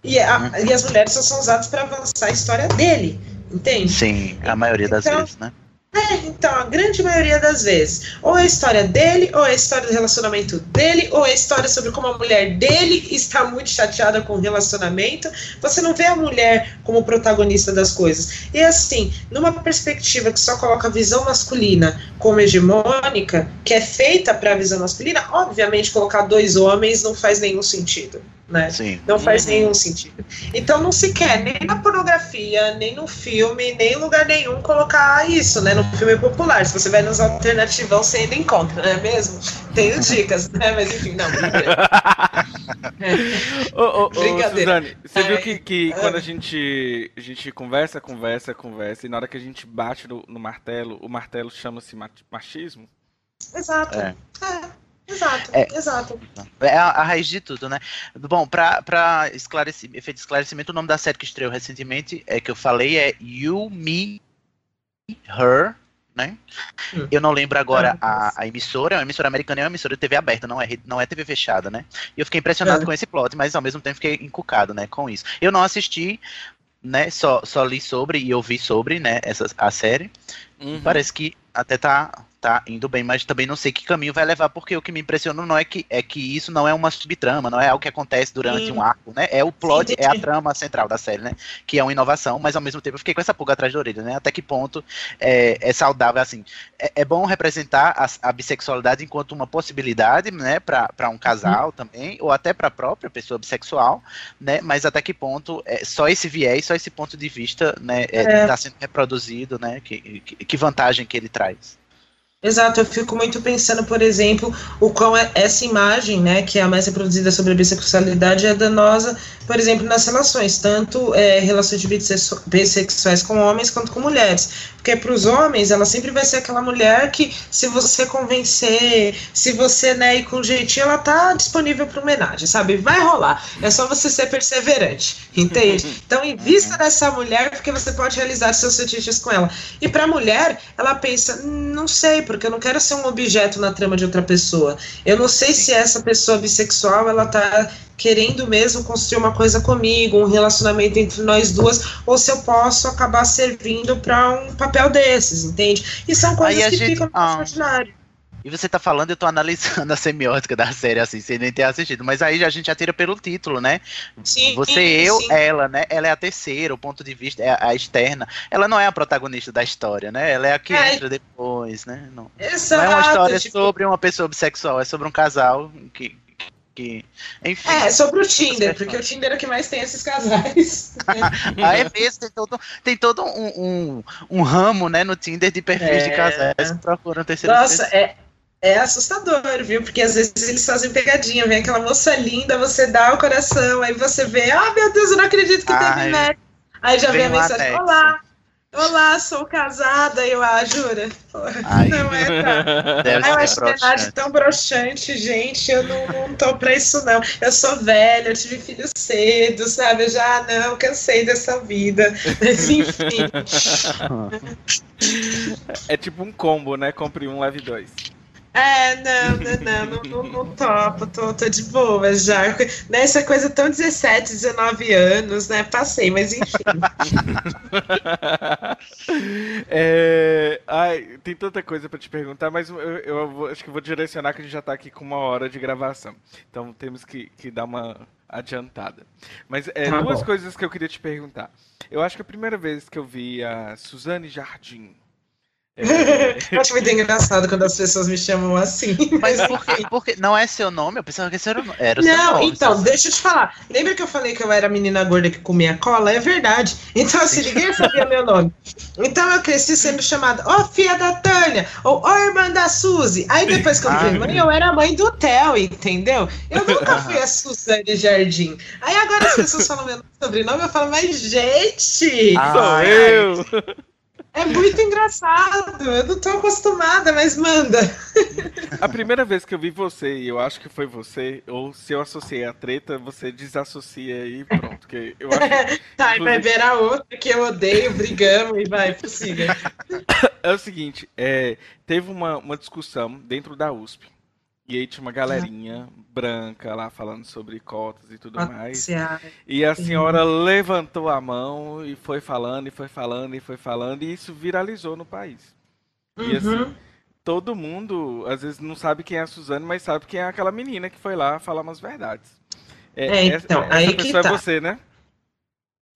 E, a- e as mulheres só são usadas para avançar a história dele, entende? Sim, a maioria das Então- vezes, né? É, então, a grande maioria das vezes, ou é a história dele, ou é a história do relacionamento dele, ou é a história sobre como a mulher dele está muito chateada com o relacionamento. Você não vê a mulher como protagonista das coisas. E assim, numa perspectiva que só coloca a visão masculina como hegemônica, que é feita para a visão masculina, obviamente colocar dois homens não faz nenhum sentido, né? Sim. Não faz Uhum. nenhum sentido. Então não se quer nem na pornografia, nem no filme, nem em lugar nenhum colocar isso, né? No filme popular. Se você vai nos alternativão, você ainda encontra, não é mesmo? Tenho dicas, né? Mas enfim, não. Ô, ô, ô, Brincadeira. Suzane, você viu Ai, que, que ah. quando a gente, a gente conversa, conversa, conversa, e na hora que a gente bate no, no martelo, o martelo chama-se ma- machismo? Exato. É. É, exato, É. exato. É a, a raiz de tudo, né? Bom, pra, pra esclarecer, efeito de esclarecimento, o nome da série que estreou recentemente, é que eu falei, é You, Me, Her, né? Hum. Eu não lembro agora Ah, a, a emissora, é uma emissora americana, é uma emissora de TV aberta, não é, não é TV fechada, né? E eu fiquei impressionado É. com esse plot, mas ao mesmo tempo fiquei encucado, né, com isso. Eu não assisti, né, só, só li sobre e ouvi sobre, né, essa, a série. Uhum. Parece que até tá, tá indo bem, mas também não sei que caminho vai levar, porque o que me impressionou não é que, é que isso não é uma subtrama, não é algo que acontece durante Sim. um arco, né? É o plot, Sim, é a trama central da série, né? Que é uma inovação, mas ao mesmo tempo eu fiquei com essa pulga atrás da orelha, né? Até que ponto é, é saudável, assim. É, é bom representar a, a bissexualidade enquanto uma possibilidade, né? Pra um casal também, ou até pra própria pessoa bissexual, né? Mas até que ponto é, só esse viés, só esse ponto de vista, né? É, É. Tá sendo reproduzido, né? Que, que, que vantagem que ele traz. Exato, eu fico muito pensando, por exemplo, o quão é- essa imagem, né, que é a mais reproduzida sobre a bissexualidade, é danosa, por exemplo, nas relações, tanto é, relações de bissexu- bissexuais com homens quanto com mulheres. Porque para os homens, ela sempre vai ser aquela mulher que, se você convencer, se você né, ir com jeitinho, ela tá disponível para homenagem, sabe? Vai rolar. É só você ser perseverante, entende? Então, invista nessa mulher, porque você pode realizar seus fetiches com ela. E para a mulher, ela pensa, "Hum, não sei, porque eu não quero ser um objeto na trama de outra pessoa. Eu não sei se essa pessoa bissexual, ela tá querendo mesmo construir uma coisa comigo, um relacionamento entre nós duas, ou se eu posso acabar servindo para um papel desses, entende? E são coisas que gente- ficam no ah. ordinário. E você tá falando, eu tô analisando [laughs] a semiótica da série, assim, sem nem ter assistido. Mas aí a gente já tira pelo título, né? Sim, Você, eu, sim. ela, né? Ela é a terceira, o ponto de vista, é a externa. Ela não é a protagonista da história, né? Ela é a que É. entra depois, né? Não, Exato, não é uma história tipo, sobre uma pessoa bissexual, é sobre um casal que. Que enfim. É, sobre o Tinder, porque o Tinder é o que mais tem esses casais. [laughs] Ah, é mesmo, tem todo, tem todo um, um, um ramo, né, no Tinder de perfis de É. casais que procuram Nossa, é, é assustador, viu? Porque às vezes eles fazem pegadinha, vem aquela moça linda, você dá o coração, aí você vê, ah, meu Deus, eu não acredito que Ai, teve match. Aí já vem a mensagem, olá. Olá, sou casada, eu ah, jura? Ai. Não é, tá? Deve Ai, eu acho verdade broxante. tão broxante, gente. Eu não, não tô pra isso, não. Eu sou velha, eu tive filho cedo, sabe? Eu já não cansei dessa vida. Mas enfim. [laughs] É tipo um combo, né? Compre um, leve dois. É, não, não, não, não, não, topo, tô, tô de boa já. Nessa coisa tão 17, 19 anos, né? Passei, mas enfim. [laughs] É, ai, tem tanta coisa pra te perguntar, mas eu, eu vou- acho que vou direcionar que a gente já tá aqui com uma hora de gravação. Então temos que, que dar uma adiantada. Mas é, Tá duas bom. coisas que eu queria te perguntar. Eu acho que a primeira vez que eu vi a Suzane Jardim. É, Eu acho muito engraçado quando as pessoas me chamam assim. Mas [laughs] por quê? Porque não é seu nome? Eu pensava que esse era, o- era o seu Não, nome. então, deixa eu te falar. Lembra que eu falei que eu era a menina gorda que comia cola? É verdade. Então, assim, ninguém sabia meu nome. Então, eu cresci sendo chamada, ó, filha da Tânia, ou ó, irmã da Suzy. Aí, depois que eu virei mãe, eu era a mãe do Theo, entendeu? Eu [laughs] nunca fui a Suzane Jardim. Aí, agora as pessoas falam meu sobrenome, eu falo, mas, gente, Ah, Sou eu! É muito engraçado. Eu não tô acostumada, mas manda. A primeira vez que eu vi você, e eu acho que foi você, ou se eu associei a treta, você desassocia e pronto. Que eu acho [laughs] Tá, e vai ver a outra que eu odeio, brigamos e vai, prossiga. [coughs] É o seguinte, é, teve uma, uma discussão dentro da USP. E aí tinha uma galerinha branca lá falando sobre cotas e tudo mais. Passear. E a senhora levantou a mão e foi falando, e foi falando, e foi falando, e isso viralizou no país. E assim, Uhum. todo mundo, às vezes, não sabe quem é a Suzane, mas sabe quem é aquela menina que foi lá falar umas verdades. É, essa- então, essa aí que pessoa tá. é você, né?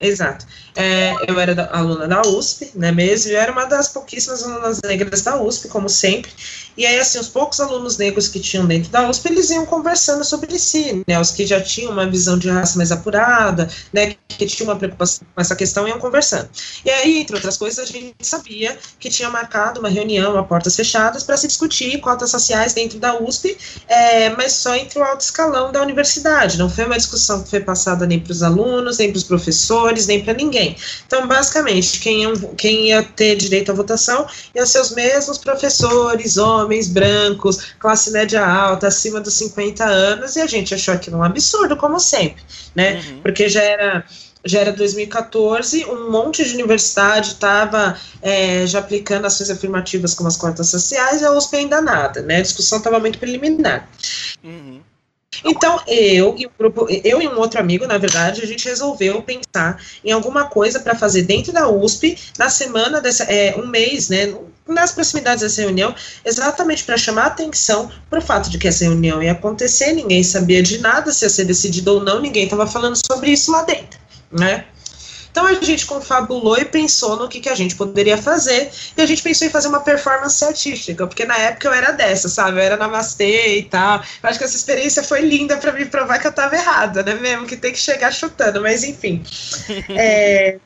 Exato. É, eu era da- aluna da USP, né, mesmo, eu era uma das pouquíssimas alunas negras da USP, como sempre, e aí, assim, os poucos alunos negros que tinham dentro da USP, eles iam conversando sobre si, né, os que já tinham uma visão de raça mais apurada, né, que tinham uma preocupação com essa questão, iam conversando. E aí, entre outras coisas, a gente sabia que tinha marcado uma reunião a portas fechadas para se discutir cotas raciais dentro da USP, é, mas só entre o alto escalão da universidade, não foi uma discussão que foi passada nem para os alunos, nem para os professores, nem para ninguém. Então, basicamente, quem ia, quem ia ter direito à votação iam ser os mesmos professores, homens, brancos, classe média alta, acima dos 50 anos, e a gente achou aquilo um absurdo, como sempre, né? Uhum. Porque já era. Já era 2014, um monte de universidade estava já aplicando ações afirmativas como as cotas sociais e a USP ainda nada, né? A discussão estava muito preliminar. Uhum. Então, eu e um grupo, eu e um outro amigo, na verdade, a gente resolveu pensar em alguma coisa para fazer dentro da USP na semana dessa, é, um mês, né, nas proximidades dessa reunião, exatamente para chamar atenção para o fato de que essa reunião ia acontecer, ninguém sabia de nada, se ia ser decidido ou não, ninguém estava falando sobre isso lá dentro, né? Então a gente confabulou e pensou no que, que a gente poderia fazer, e a gente pensou em fazer uma performance artística, porque na época eu era dessa, sabe? Eu era namastê e tal. Eu acho que essa experiência foi linda para me provar que eu estava errada, né? Mesmo que tem que chegar chutando, mas enfim. [laughs] é,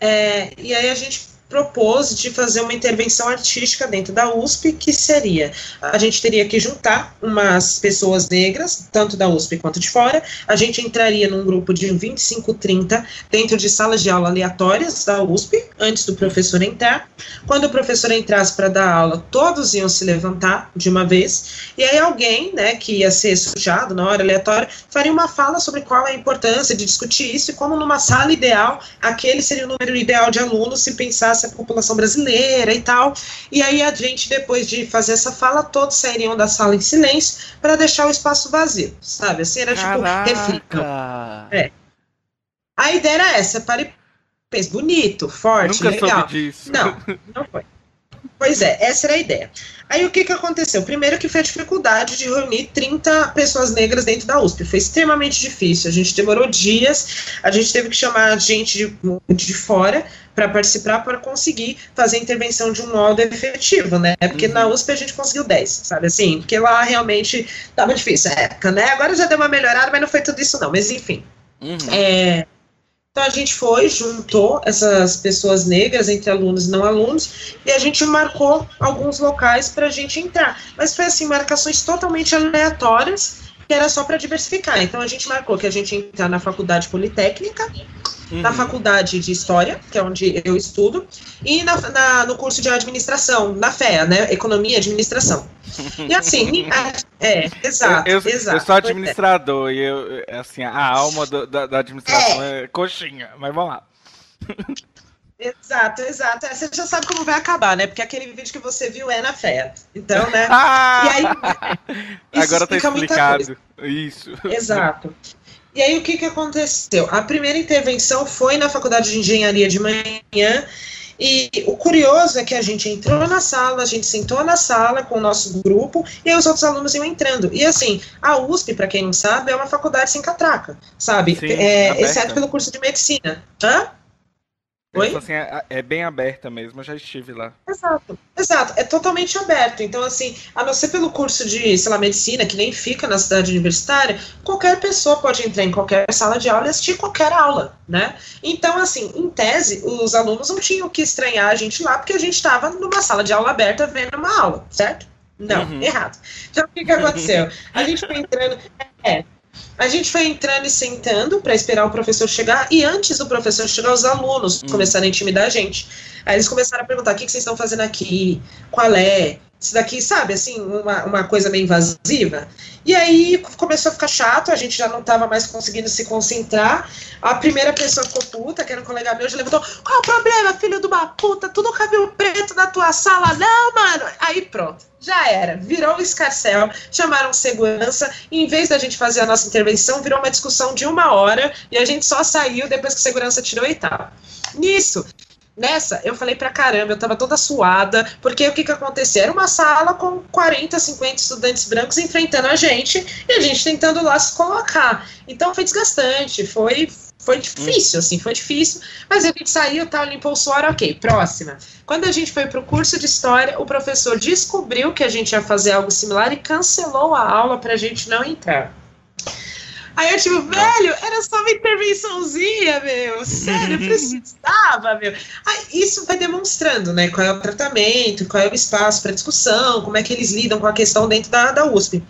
é, e aí a gente propôs de fazer uma intervenção artística dentro da USP, que seria, a gente teria que juntar umas pessoas negras, tanto da USP quanto de fora, a gente entraria num grupo de 25, 30, dentro de salas de aula aleatórias da USP, antes do professor entrar, quando o professor entrasse para dar aula, todos iam se levantar de uma vez, e aí alguém, né, que ia ser sujado na hora aleatória, faria uma fala sobre qual é a importância de discutir isso e como numa sala ideal, aquele seria o número ideal de alunos se pensasse a população brasileira e tal. E aí a gente, depois de fazer essa fala, todos sairiam da sala em silêncio para deixar o espaço vazio, sabe? Assim, era tipo, reflitam. Caraca! A ideia era essa, para e pensa, bonito, forte, Nunca legal. soube disso. Não, não foi. Pois é, essa era a ideia. Aí o que, que aconteceu? Primeiro que foi a dificuldade de reunir 30 pessoas negras dentro da USP. Foi extremamente difícil. A gente demorou dias, a gente teve que chamar gente de, de fora para participar para conseguir fazer a intervenção de um modo efetivo, né? Porque Uhum. na USP a gente conseguiu 10, sabe assim? Porque lá realmente estava difícil a época, né? Agora já deu uma melhorada, mas não foi tudo isso não. Mas enfim. Uhum. É, então a gente foi, juntou essas pessoas negras entre alunos e não alunos, e a gente marcou alguns locais para a gente entrar. Mas foi assim, marcações totalmente aleatórias, que era só para diversificar. Então a gente marcou que a gente ia entrar na faculdade politécnica, uhum. na faculdade de História, que é onde eu estudo, e na, na, no curso de Administração, na FEA, né? Economia e Administração. E assim, [laughs] é, exato, eu, eu, exato. Eu sou administrador e eu, assim, a alma do, da, da, administração é. é coxinha, mas vamos lá. Exato, exato. É, você já sabe como vai acabar, né? Porque aquele vídeo que você viu é na fé. Então, né? [laughs] Ah! E aí, Agora tá explicado. Isso. Exato. E aí, o que, que aconteceu? A primeira intervenção foi na faculdade de engenharia de manhã. E o curioso é que a gente entrou na sala, a gente sentou na sala com o nosso grupo e os outros alunos iam entrando. E assim, a USP, para quem não sabe, é uma faculdade sem catraca, sabe? Sim, é, exceto pelo curso de medicina. Hã? Oi? Assim, é, é, bem aberta mesmo, eu já estive lá. Exato, exato, é totalmente aberto. Então, assim, a não ser pelo curso de, sei lá, medicina, que nem fica na cidade universitária, qualquer pessoa pode entrar em qualquer sala de aula e assistir qualquer aula, né? Então, assim, em tese, os alunos não tinham que estranhar a gente lá, porque a gente estava numa sala de aula aberta vendo uma aula, certo? Não, uhum. errado. Então, o que, que aconteceu? A gente foi entrando. É, a gente foi entrando e sentando para esperar o professor chegar, e antes do professor chegar, os alunos hum. começaram a intimidar a gente. Aí eles começaram a perguntar: o que, que vocês estão fazendo aqui? Qual é? Isso daqui, sabe, assim, uma, uma coisa meio invasiva. E aí começou a ficar chato, a gente já não estava mais conseguindo se concentrar. A primeira pessoa ficou puta, que era um colega meu, já levantou: qual o problema, filho de uma puta? Tu nunca viu preto na tua sala, não, mano? Aí pronto, já era. Virou o escarcel, chamaram segurança, e em vez da gente fazer a nossa intervenção, virou uma discussão de uma hora, e a gente só saiu depois que a segurança tirou e tal. Nisso, Nessa, eu falei pra caramba, eu tava toda suada, porque o que que acontecia? Era uma sala com 40, 50 estudantes brancos enfrentando a gente e a gente tentando lá se colocar. Então foi desgastante, foi, foi difícil, assim, foi difícil, mas a gente saiu, tal, limpou o suor, ok, próxima. Quando a gente foi pro curso de História, o professor descobriu que a gente ia fazer algo similar e cancelou a aula pra gente não entrar. Aí eu, tipo, velho, era só uma intervençãozinha, meu. Sério, [laughs] precisava, meu. Aí, isso vai demonstrando, né, qual é o tratamento, qual é o espaço para discussão, como é que eles lidam com a questão dentro da, da USP.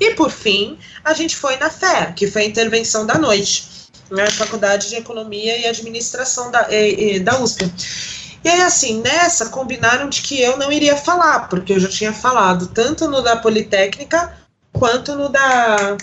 E, por fim, a gente foi na FEA, que foi a intervenção da noite, na Faculdade de Economia e Administração da, e, e, da USP. E aí, assim, nessa, combinaram de que eu não iria falar, porque eu já tinha falado tanto no da Politécnica quanto no da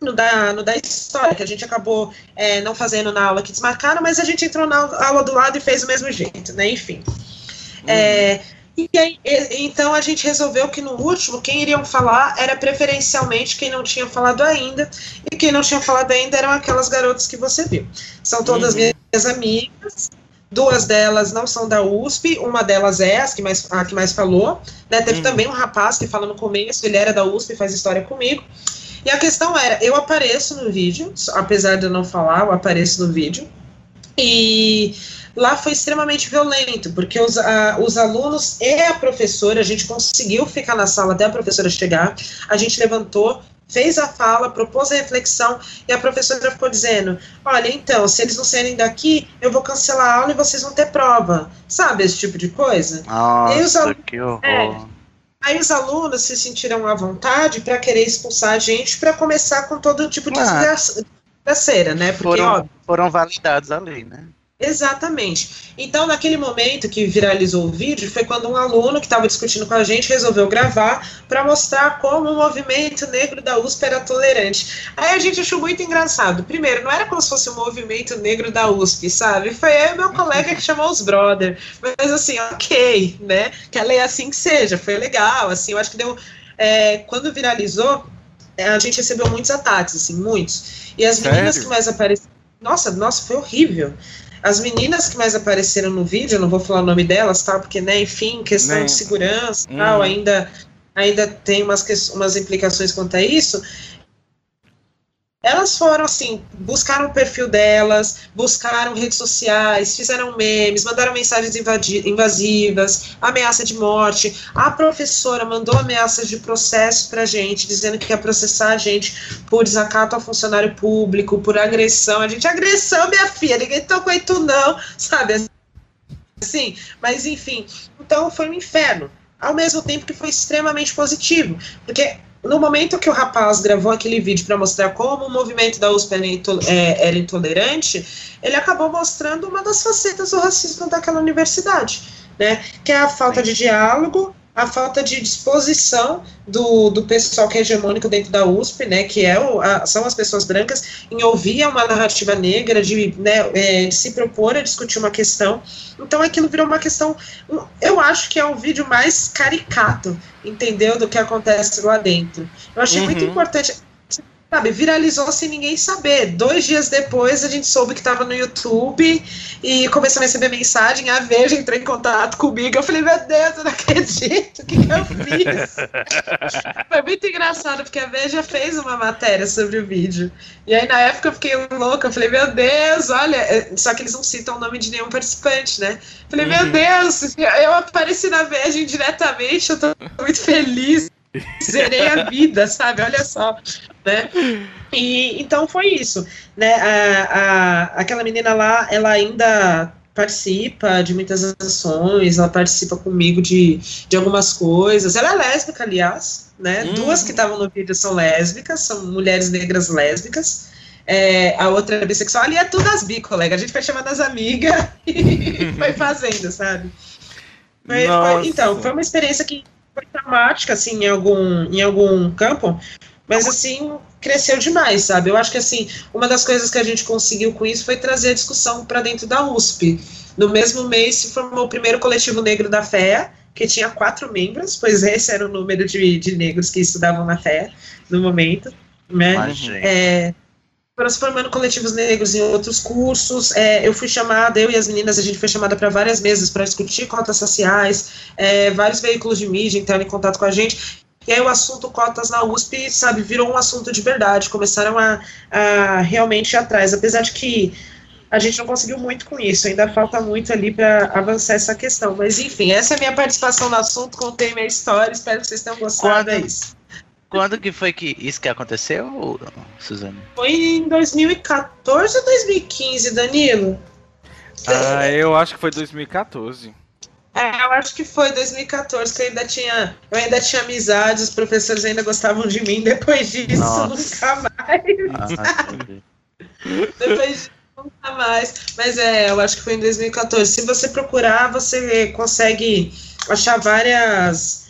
no da, no da história, que a gente acabou é, não fazendo na aula que desmarcaram, mas a gente entrou na aula do lado e fez do mesmo jeito, né? Enfim. Uhum. É, e aí, então a gente resolveu que no último, quem iriam falar era preferencialmente quem não tinha falado ainda, e quem não tinha falado ainda eram aquelas garotas que você viu. São todas uhum. minhas amigas, duas delas não são da USP, uma delas é as que mais, a que mais falou, né? Teve uhum. também um rapaz que fala no começo, ele era da USP, faz história comigo, e a questão era, eu apareço no vídeo, apesar de eu não falar, eu apareço no vídeo. E lá foi extremamente violento, porque os, a, os alunos e a professora, a gente conseguiu ficar na sala até a professora chegar, a gente levantou, fez a fala, propôs a reflexão, e a professora ficou dizendo: Olha, então, se eles não saírem daqui, eu vou cancelar a aula e vocês vão ter prova. Sabe esse tipo de coisa? Nossa, alunos, que horror. É, Aí os alunos se sentiram à vontade para querer expulsar a gente para começar com todo tipo de ah, desgraceira, né? Porque, foram, ó, foram validados a lei, né? Exatamente. Então, naquele momento que viralizou o vídeo, foi quando um aluno que estava discutindo com a gente resolveu gravar para mostrar como o movimento negro da USP era tolerante. Aí a gente achou muito engraçado. Primeiro, não era como se fosse o movimento negro da USP, sabe? Foi eu e meu colega que chamou os brother. Mas assim, ok, né? Que a lei é assim que seja. Foi legal, assim, eu acho que deu. É, quando viralizou, a gente recebeu muitos ataques, assim, muitos. E as Sério? meninas que mais apareceram. Nossa, nossa, foi horrível. As meninas que mais apareceram no vídeo, não vou falar o nome delas, tá? Porque, né, enfim, questão Nem. de segurança hum. tal, ainda, ainda tem umas, umas implicações quanto a isso elas foram assim, buscaram o perfil delas, buscaram redes sociais, fizeram memes, mandaram mensagens invasivas, ameaça de morte. A professora mandou ameaças de processo pra gente, dizendo que ia processar a gente por desacato ao funcionário público, por agressão. A gente, agressão, minha filha, ninguém tocou em tu não, [laughs] sabe? Assim, mas enfim, então foi um inferno. Ao mesmo tempo que foi extremamente positivo, porque no momento que o rapaz gravou aquele vídeo para mostrar como o movimento da USP era, é, era intolerante, ele acabou mostrando uma das facetas do racismo daquela universidade, né? Que é a falta de diálogo, a falta de disposição do, do pessoal que é hegemônico dentro da USP, né, que é o, a, são as pessoas brancas, em ouvir uma narrativa negra, de, né, é, de se propor a discutir uma questão. Então aquilo virou uma questão. Eu acho que é o vídeo mais caricato, entendeu? Do que acontece lá dentro. Eu achei uhum. muito importante sabe, viralizou sem ninguém saber. Dois dias depois a gente soube que estava no YouTube e começou a receber mensagem. A Veja entrou em contato comigo. Eu falei, meu Deus, eu não acredito, o que, que eu fiz? [laughs] Foi muito engraçado, porque a Veja fez uma matéria sobre o vídeo. E aí na época eu fiquei louca, eu falei, meu Deus, olha, é, só que eles não citam o nome de nenhum participante, né? Eu falei, uhum. meu Deus, eu apareci na Veja indiretamente, eu tô muito feliz zerei a vida, sabe? Olha só, né? E então foi isso, né? A, a, aquela menina lá, ela ainda participa de muitas ações, ela participa comigo de, de algumas coisas. Ela é lésbica, aliás, né? Hum. Duas que estavam no vídeo são lésbicas, são mulheres negras lésbicas. É, a outra é bissexual, ali é tudo as bi, colega. A gente foi chamando as amigas [laughs] e foi fazendo, sabe? Foi, foi, então, foi uma experiência que foi traumática, assim, em algum, em algum campo, mas, assim, cresceu demais, sabe? Eu acho que, assim, uma das coisas que a gente conseguiu com isso foi trazer a discussão para dentro da USP. No mesmo mês se formou o primeiro coletivo negro da FEA, que tinha quatro membros, pois esse era o número de, de negros que estudavam na FEA no momento. Né? É, foram se formando coletivos negros em outros cursos. É, eu fui chamada, eu e as meninas, a gente foi chamada para várias mesas para discutir cotas sociais, é, vários veículos de mídia entraram em contato com a gente. E aí o assunto cotas na USP, sabe, virou um assunto de verdade, começaram a, a realmente ir atrás, apesar de que a gente não conseguiu muito com isso, ainda falta muito ali para avançar essa questão. Mas enfim, essa é a minha participação no assunto, contei minha história, espero que vocês tenham gostado. É isso. Quando que foi que isso que aconteceu, Suzane? Foi em 2014 ou 2015, Danilo? Ah, eu acho que foi 2014. É, eu acho que foi 2014 que eu ainda tinha, eu ainda tinha amizade, os professores ainda gostavam de mim. [laughs] Depois disso, Nossa. nunca mais. Ah, Depois disso, nunca mais. Mas é, eu acho que foi em 2014. Se você procurar, você consegue achar várias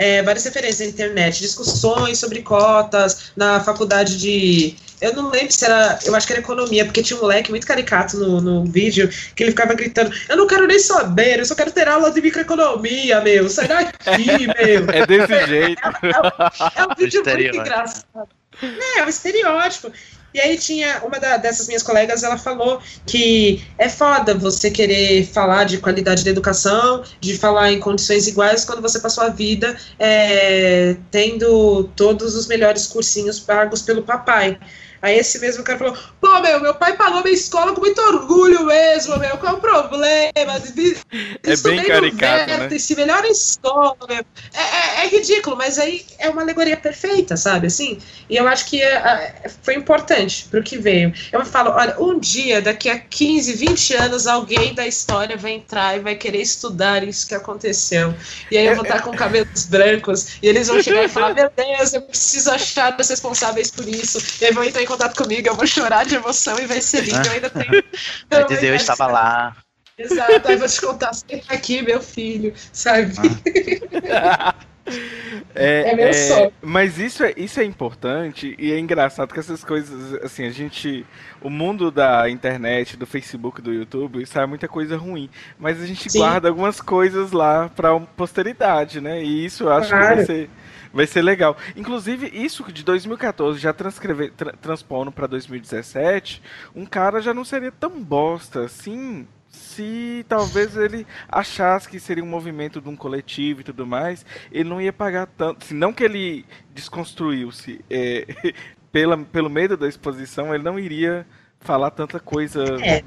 é, várias referências na internet, discussões sobre cotas na faculdade de. Eu não lembro se era. Eu acho que era economia, porque tinha um moleque muito caricato no, no vídeo que ele ficava gritando: Eu não quero nem saber, eu só quero ter aula de microeconomia, meu. Sai daqui, [laughs] meu. É desse jeito. É, é, é, é um vídeo muito engraçado. É, é um estereótipo. E aí tinha uma da, dessas minhas colegas, ela falou que é foda você querer falar de qualidade da educação, de falar em condições iguais, quando você passou a vida é, tendo todos os melhores cursinhos pagos pelo papai. Aí esse mesmo cara falou: pô, meu, meu pai pagou minha escola com muito orgulho mesmo, meu, qual é o problema? É bem caricato, né? Esse melhor escola, meu. É, é, é, ridículo, mas aí é uma alegoria perfeita, sabe, assim? E eu acho que é, foi importante pro que veio. Eu falo, olha, um dia, daqui a 15, 20 anos, alguém da história vai entrar e vai querer estudar isso que aconteceu. E aí eu vou estar com cabelos brancos, e eles vão chegar e falar, meu Deus, eu preciso achar os responsáveis por isso. E aí vão entrar em contato comigo, eu vou chorar de emoção e vai ser lindo. Eu ainda tenho. [laughs] [laughs] Vai dizer, eu estava lá. Exato, aí vou te contar, você aqui, meu filho, sabe? Ah. [laughs] É, é, meu é, sonho. Mas isso é, isso é importante e é engraçado que essas coisas, assim, a gente. O mundo da internet, do Facebook, do YouTube, sai muita coisa ruim. Mas a gente Sim. guarda algumas coisas lá pra posteridade, né? E isso eu acho claro. que vai ser Vai ser legal. Inclusive, isso de 2014 já transcrever, tra transpondo para 2017, um cara já não seria tão bosta assim se talvez ele achasse que seria um movimento de um coletivo e tudo mais, ele não ia pagar tanto. Se não que ele desconstruiu-se é, [laughs] pela, pelo meio da exposição, ele não iria falar tanta coisa. É.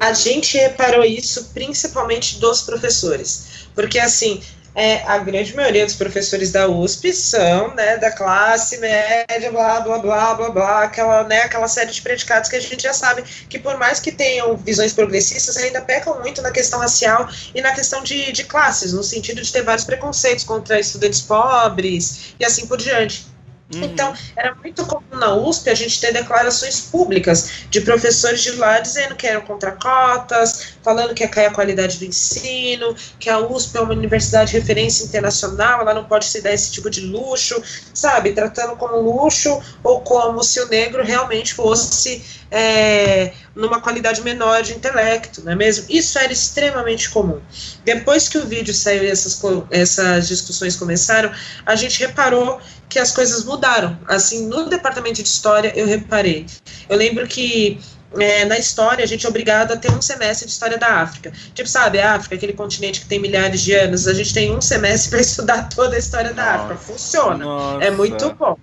A gente reparou isso principalmente dos professores. Porque, assim, é, a grande maioria dos professores da USP são, né, da classe média, blá, blá, blá, blá, blá, aquela, né, aquela série de predicados que a gente já sabe que por mais que tenham visões progressistas, ainda pecam muito na questão racial e na questão de, de classes, no sentido de ter vários preconceitos contra estudantes pobres e assim por diante. Uhum. Então, era muito comum na USP a gente ter declarações públicas de professores de lá dizendo que eram contra cotas, falando que ia cair a qualidade do ensino, que a USP é uma universidade de referência internacional, ela não pode se dar esse tipo de luxo, sabe? Tratando como luxo ou como se o negro realmente fosse é, numa qualidade menor de intelecto, não é mesmo? Isso era extremamente comum. Depois que o vídeo saiu e essas, essas discussões começaram, a gente reparou que as coisas mudaram. Assim, no departamento de história, eu reparei. Eu lembro que é, na história, a gente é obrigado a ter um semestre de história da África. Tipo, sabe, a África, aquele continente que tem milhares de anos, a gente tem um semestre [laughs] para estudar toda a história da Nossa. África. Funciona. Nossa. É muito bom.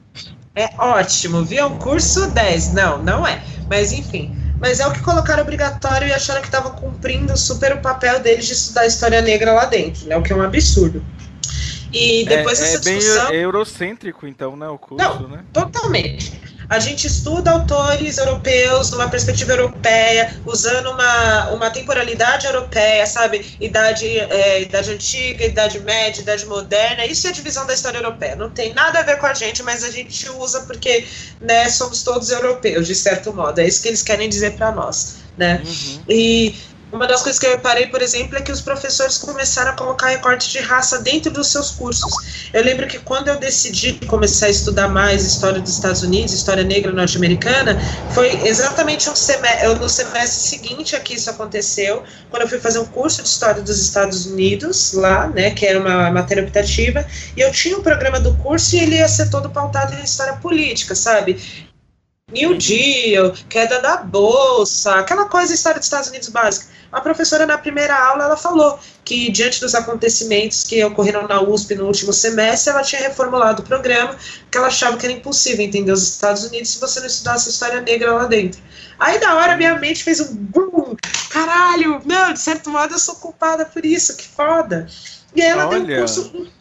É ótimo, viu? É um curso 10. Não, não é. Mas enfim. Mas é o que colocaram obrigatório e acharam que estavam cumprindo super o papel deles de estudar história negra lá dentro, né? O que é um absurdo. E depois é, dessa é discussão. bem eurocêntrico, então, né? O curso, Não, né? Totalmente. A gente estuda autores europeus numa perspectiva europeia, usando uma, uma temporalidade europeia, sabe? Idade, é, idade antiga, idade média, idade moderna. Isso é a divisão da história europeia. Não tem nada a ver com a gente, mas a gente usa porque né, somos todos europeus, de certo modo. É isso que eles querem dizer para nós. Né? Uhum. E uma das coisas que eu reparei, por exemplo, é que os professores começaram a colocar recorte de raça dentro dos seus cursos. Eu lembro que quando eu decidi começar a estudar mais história dos Estados Unidos, história negra norte-americana, foi exatamente um semestre, no semestre seguinte a que isso aconteceu, quando eu fui fazer um curso de história dos Estados Unidos lá, né, que era uma matéria optativa, e eu tinha um programa do curso e ele ia ser todo pautado em história política, sabe? New Deal, queda da bolsa, aquela coisa história dos Estados Unidos básica a professora na primeira aula ela falou que diante dos acontecimentos que ocorreram na USP no último semestre, ela tinha reformulado o programa, que ela achava que era impossível entender os Estados Unidos se você não estudasse história negra lá dentro. Aí da hora minha mente fez um boom, caralho, não, de certo modo eu sou culpada por isso, que foda. E aí ela Olha. deu um curso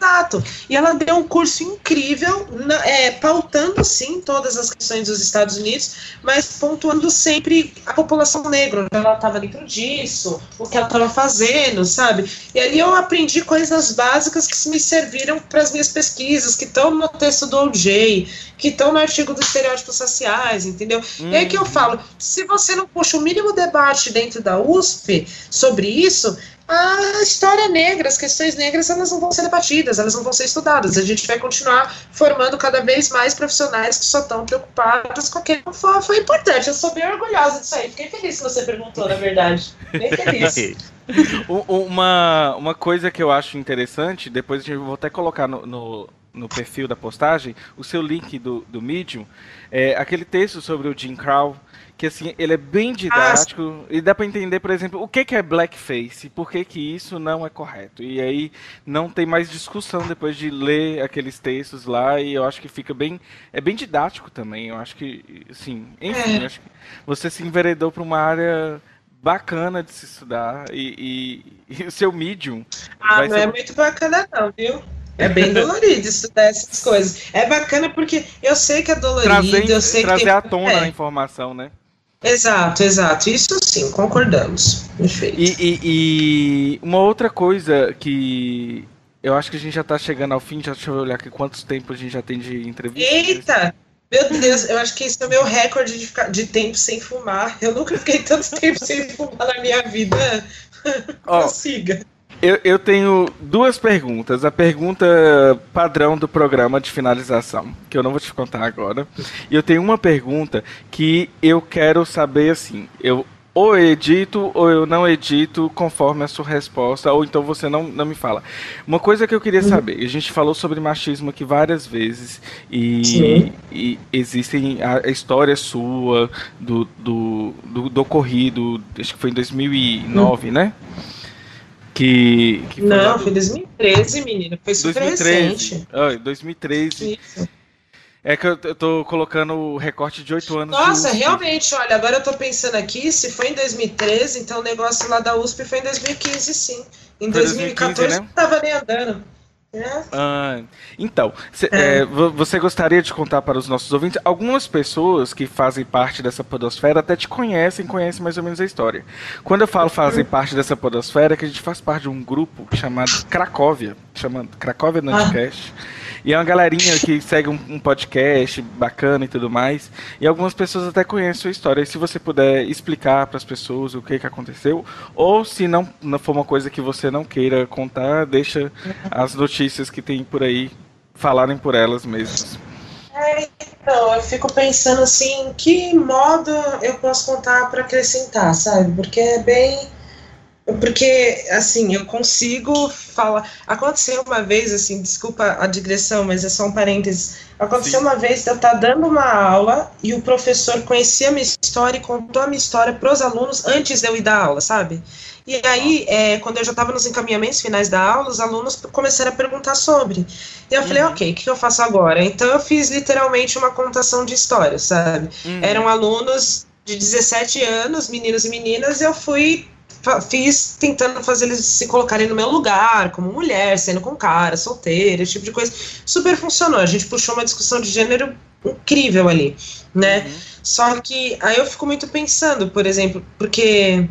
Exato. E ela deu um curso incrível, é, pautando sim todas as questões dos Estados Unidos, mas pontuando sempre a população negra, onde ela estava dentro disso, o que ela estava fazendo, sabe? E ali eu aprendi coisas básicas que me serviram para as minhas pesquisas, que estão no texto do OJ, que estão no artigo dos estereótipos raciais, entendeu? Hum. E aí que eu uhum. falo, se você não puxa o mínimo debate dentro da USP sobre isso, a história negra, as questões negras, elas não vão ser debatidas, elas não vão ser estudadas. A gente vai continuar formando cada vez mais profissionais que só estão preocupados com aquele foi, foi importante. Eu sou bem orgulhosa disso aí. Fiquei feliz que você perguntou, na verdade. Bem feliz. [laughs] uma, uma coisa que eu acho interessante, depois a gente vou até colocar no, no, no perfil da postagem, o seu link do, do Medium, é aquele texto sobre o Jim Crow que assim, ele é bem didático ah, e dá para entender, por exemplo, o que, que é blackface, por que, que isso não é correto. E aí não tem mais discussão depois de ler aqueles textos lá e eu acho que fica bem, é bem didático também. Eu acho que, assim, enfim, é. acho que você se enveredou para uma área bacana de se estudar e, e, [laughs] e o seu medium. Ah, não é ser... é muito bacana não, viu? É [laughs] bem dolorido estudar essas coisas. É bacana porque eu sei que é dolorido, Trazendo, eu sei trazer que tem... à tona é. a informação, né? Exato, exato. Isso sim, concordamos. Perfeito. E, e, e, uma outra coisa que eu acho que a gente já está chegando ao fim, já deixa eu olhar aqui quantos tempos a gente já tem de entrevista. Eita! Meu Deus, eu acho que esse é o meu recorde de, ficar, de tempo sem fumar. Eu nunca fiquei tanto [laughs] tempo sem fumar na minha vida. Consiga. Eu, eu tenho duas perguntas. A pergunta padrão do programa de finalização, que eu não vou te contar agora. E eu tenho uma pergunta que eu quero saber assim. Eu ou eu edito ou eu não edito conforme a sua resposta, ou então você não, não me fala. Uma coisa que eu queria uhum. saber, a gente falou sobre machismo aqui várias vezes, e, e existem a, a, história sua do, do, do, do ocorrido, acho que foi em 2009, uhum. né? Que, que foi Não, foi 2013, menina. Foi super 2013. recente. Ah, 2013. Isso. É que eu tô colocando o recorte de oito anos. Nossa, realmente, olha, agora eu tô pensando aqui, se foi em 2013, então o negócio lá da USP foi em 2015, sim. Em 2014 2015, né? não tava nem andando. Ah, então, cê, é. É, você gostaria de contar para os nossos ouvintes? Algumas pessoas que fazem parte dessa podosfera até te conhecem, conhecem mais ou menos a história. Quando eu falo fazem uhum. parte dessa podosfera, é que a gente faz parte de um grupo chamado Cracóvia, chamado Cracóvia Nantcast. Ah. E é uma galerinha que segue um, um, podcast bacana e tudo mais. E algumas pessoas até conhecem a sua história. E se você puder explicar para as pessoas o que, que aconteceu, ou se não, não for uma coisa que você não queira contar, deixa as notícias que tem por aí falarem por elas mesmas. É, então, eu fico pensando assim, que modo eu posso contar para acrescentar, sabe? Porque é bem porque, assim, eu consigo falar. Aconteceu uma vez, assim, desculpa a digressão, mas é só um parênteses. Aconteceu Sim. uma vez eu estar dando uma aula e o professor conhecia a minha história e contou a minha história para os alunos antes de eu ir dar aula, sabe? E aí, é, quando eu já estava nos encaminhamentos finais da aula, os alunos começaram a perguntar sobre. E eu falei, uhum. ok, o que eu faço agora? Então eu fiz literalmente uma contação de histórias, sabe? Uhum. Eram alunos de 17 anos, meninos e meninas, e eu fui fiz tentando fazer eles se colocarem no meu lugar, como mulher, sendo com cara, solteira, esse tipo de coisa. Super funcionou. A gente puxou uma discussão de gênero incrível ali, né? Uhum. Só que aí eu fico muito pensando, por exemplo, porque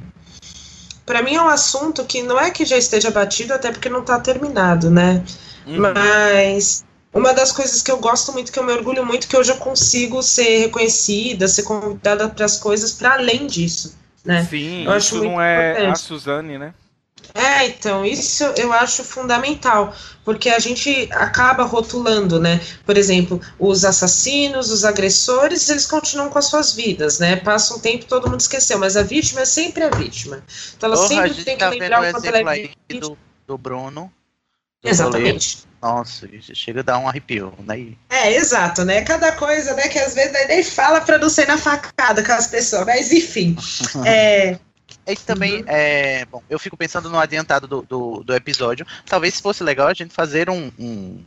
para mim é um assunto que não é que já esteja batido, até porque não está terminado, né? Uhum. Mas uma das coisas que eu gosto muito, que eu me orgulho muito, que hoje eu consigo ser reconhecida, ser convidada para as coisas para além disso né? Sim, eu isso não é importante. a Suzane, né? É, então, isso eu acho fundamental, porque a gente acaba rotulando, né? Por exemplo, os assassinos, os agressores, eles continuam com as suas vidas, né? Passa um tempo todo mundo esqueceu, mas a vítima é sempre a vítima. Então ela Porra, sempre tem que tá lembrar o quanto ela é do, do Bruno. Exatamente. Nossa, chega a dar um arrepio, né? É, exato, né? Cada coisa, né, que às vezes nem fala pra não ser na facada com as pessoas, mas enfim. [laughs] é, Esse também uhum. é. Bom, eu fico pensando no adiantado do, do, do, episódio. Talvez fosse legal a gente fazer um, um,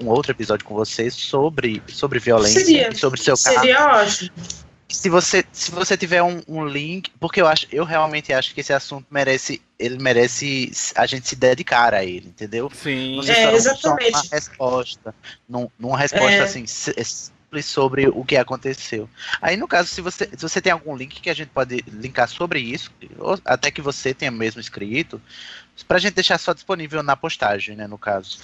um outro episódio com vocês sobre, sobre violência seria, e sobre seu caso. Seria ótimo se você se você tiver um, um, link, porque eu acho, eu realmente acho que esse assunto merece, ele merece a gente se dedicar a ele, entendeu? Sim. Não é, exatamente. uma resposta, num, numa resposta é. assim simples sobre o que aconteceu. Aí no caso, se você se você tem algum link que a gente pode linkar sobre isso, ou até que você tenha mesmo escrito, para a gente deixar só disponível na postagem, né, no caso.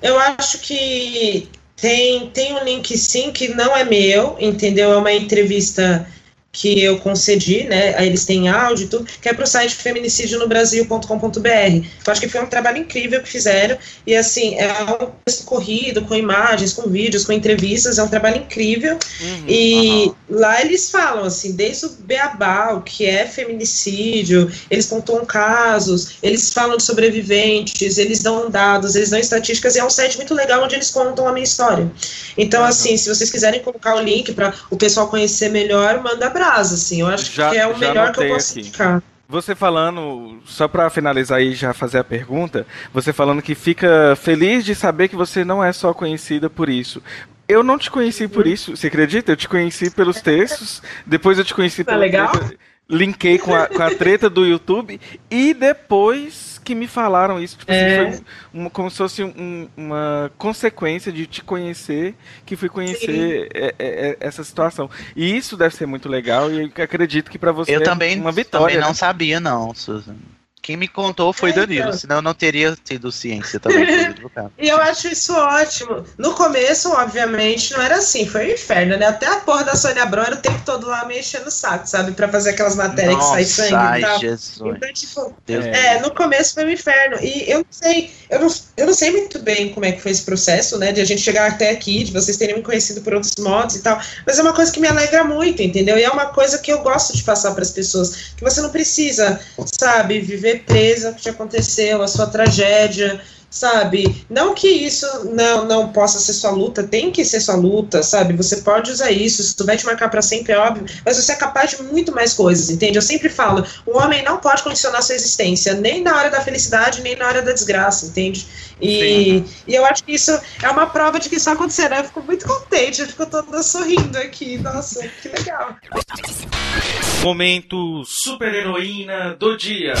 Eu acho que tem, tem um link sim que não é meu, entendeu? É uma entrevista que eu concedi, né? Eles têm áudio e tudo, que é para o site feminicidionobrasil.com.br. Eu acho que foi um trabalho incrível que fizeram. E assim, é um texto corrido, com imagens, com vídeos, com entrevistas, é um trabalho incrível. Uhum, e uhum. lá eles falam, assim, desde o beabá, o que é feminicídio, eles pontuam casos, eles falam de sobreviventes, eles dão dados, eles dão estatísticas, e é um site muito legal onde eles contam a minha história. Então, uhum. assim, se vocês quiserem colocar o link para o pessoal conhecer melhor, manda assim. Eu acho já, que é o melhor que eu posso ficar. Você falando, só para finalizar e já fazer a pergunta, você falando que fica feliz de saber que você não é só conhecida por isso. Eu não te conheci por uhum. isso, você acredita? Eu te conheci pelos textos, [laughs] depois eu te conheci tá legal? Treta, linkei com a, com a treta do YouTube e depois que me falaram isso, tipo, assim, é. assim, foi como se fosse um, uma consequência de te conhecer, que fui conhecer é, é, é, essa situação. E isso deve ser muito legal e acredito que para você eu também, é uma vitória. Eu também não né? sabia não, Susan. Quem me contou foi é, Danilo, então. senão eu não teria tido ciência também. [laughs] e eu acho isso ótimo. No começo, obviamente, não era assim, foi um inferno, né? Até a porra da Sônia Abrão era o tempo todo lá mexendo o saco, sabe? Pra fazer aquelas matérias Nossa, que sai sangue e tal. Jesus. Então, tipo, é, no começo foi um inferno. E eu não sei, eu não, eu não sei muito bem como é que foi esse processo, né? De a gente chegar até aqui, de vocês terem me conhecido por outros modos e tal. Mas é uma coisa que me alegra muito, entendeu? E é uma coisa que eu gosto de passar para as pessoas. Que você não precisa, sabe, viver presa o que te aconteceu, a sua tragédia, sabe? Não que isso não, não possa ser sua luta, tem que ser sua luta, sabe? Você pode usar isso, isso vai te marcar para sempre, é óbvio, mas você é capaz de muito mais coisas, entende? Eu sempre falo, o homem não pode condicionar sua existência, nem na hora da felicidade, nem na hora da desgraça, entende? E, e eu acho que isso é uma prova de que isso acontecerá. Eu fico muito contente, eu fico toda sorrindo aqui. Nossa, que legal. Momento super heroína do dia.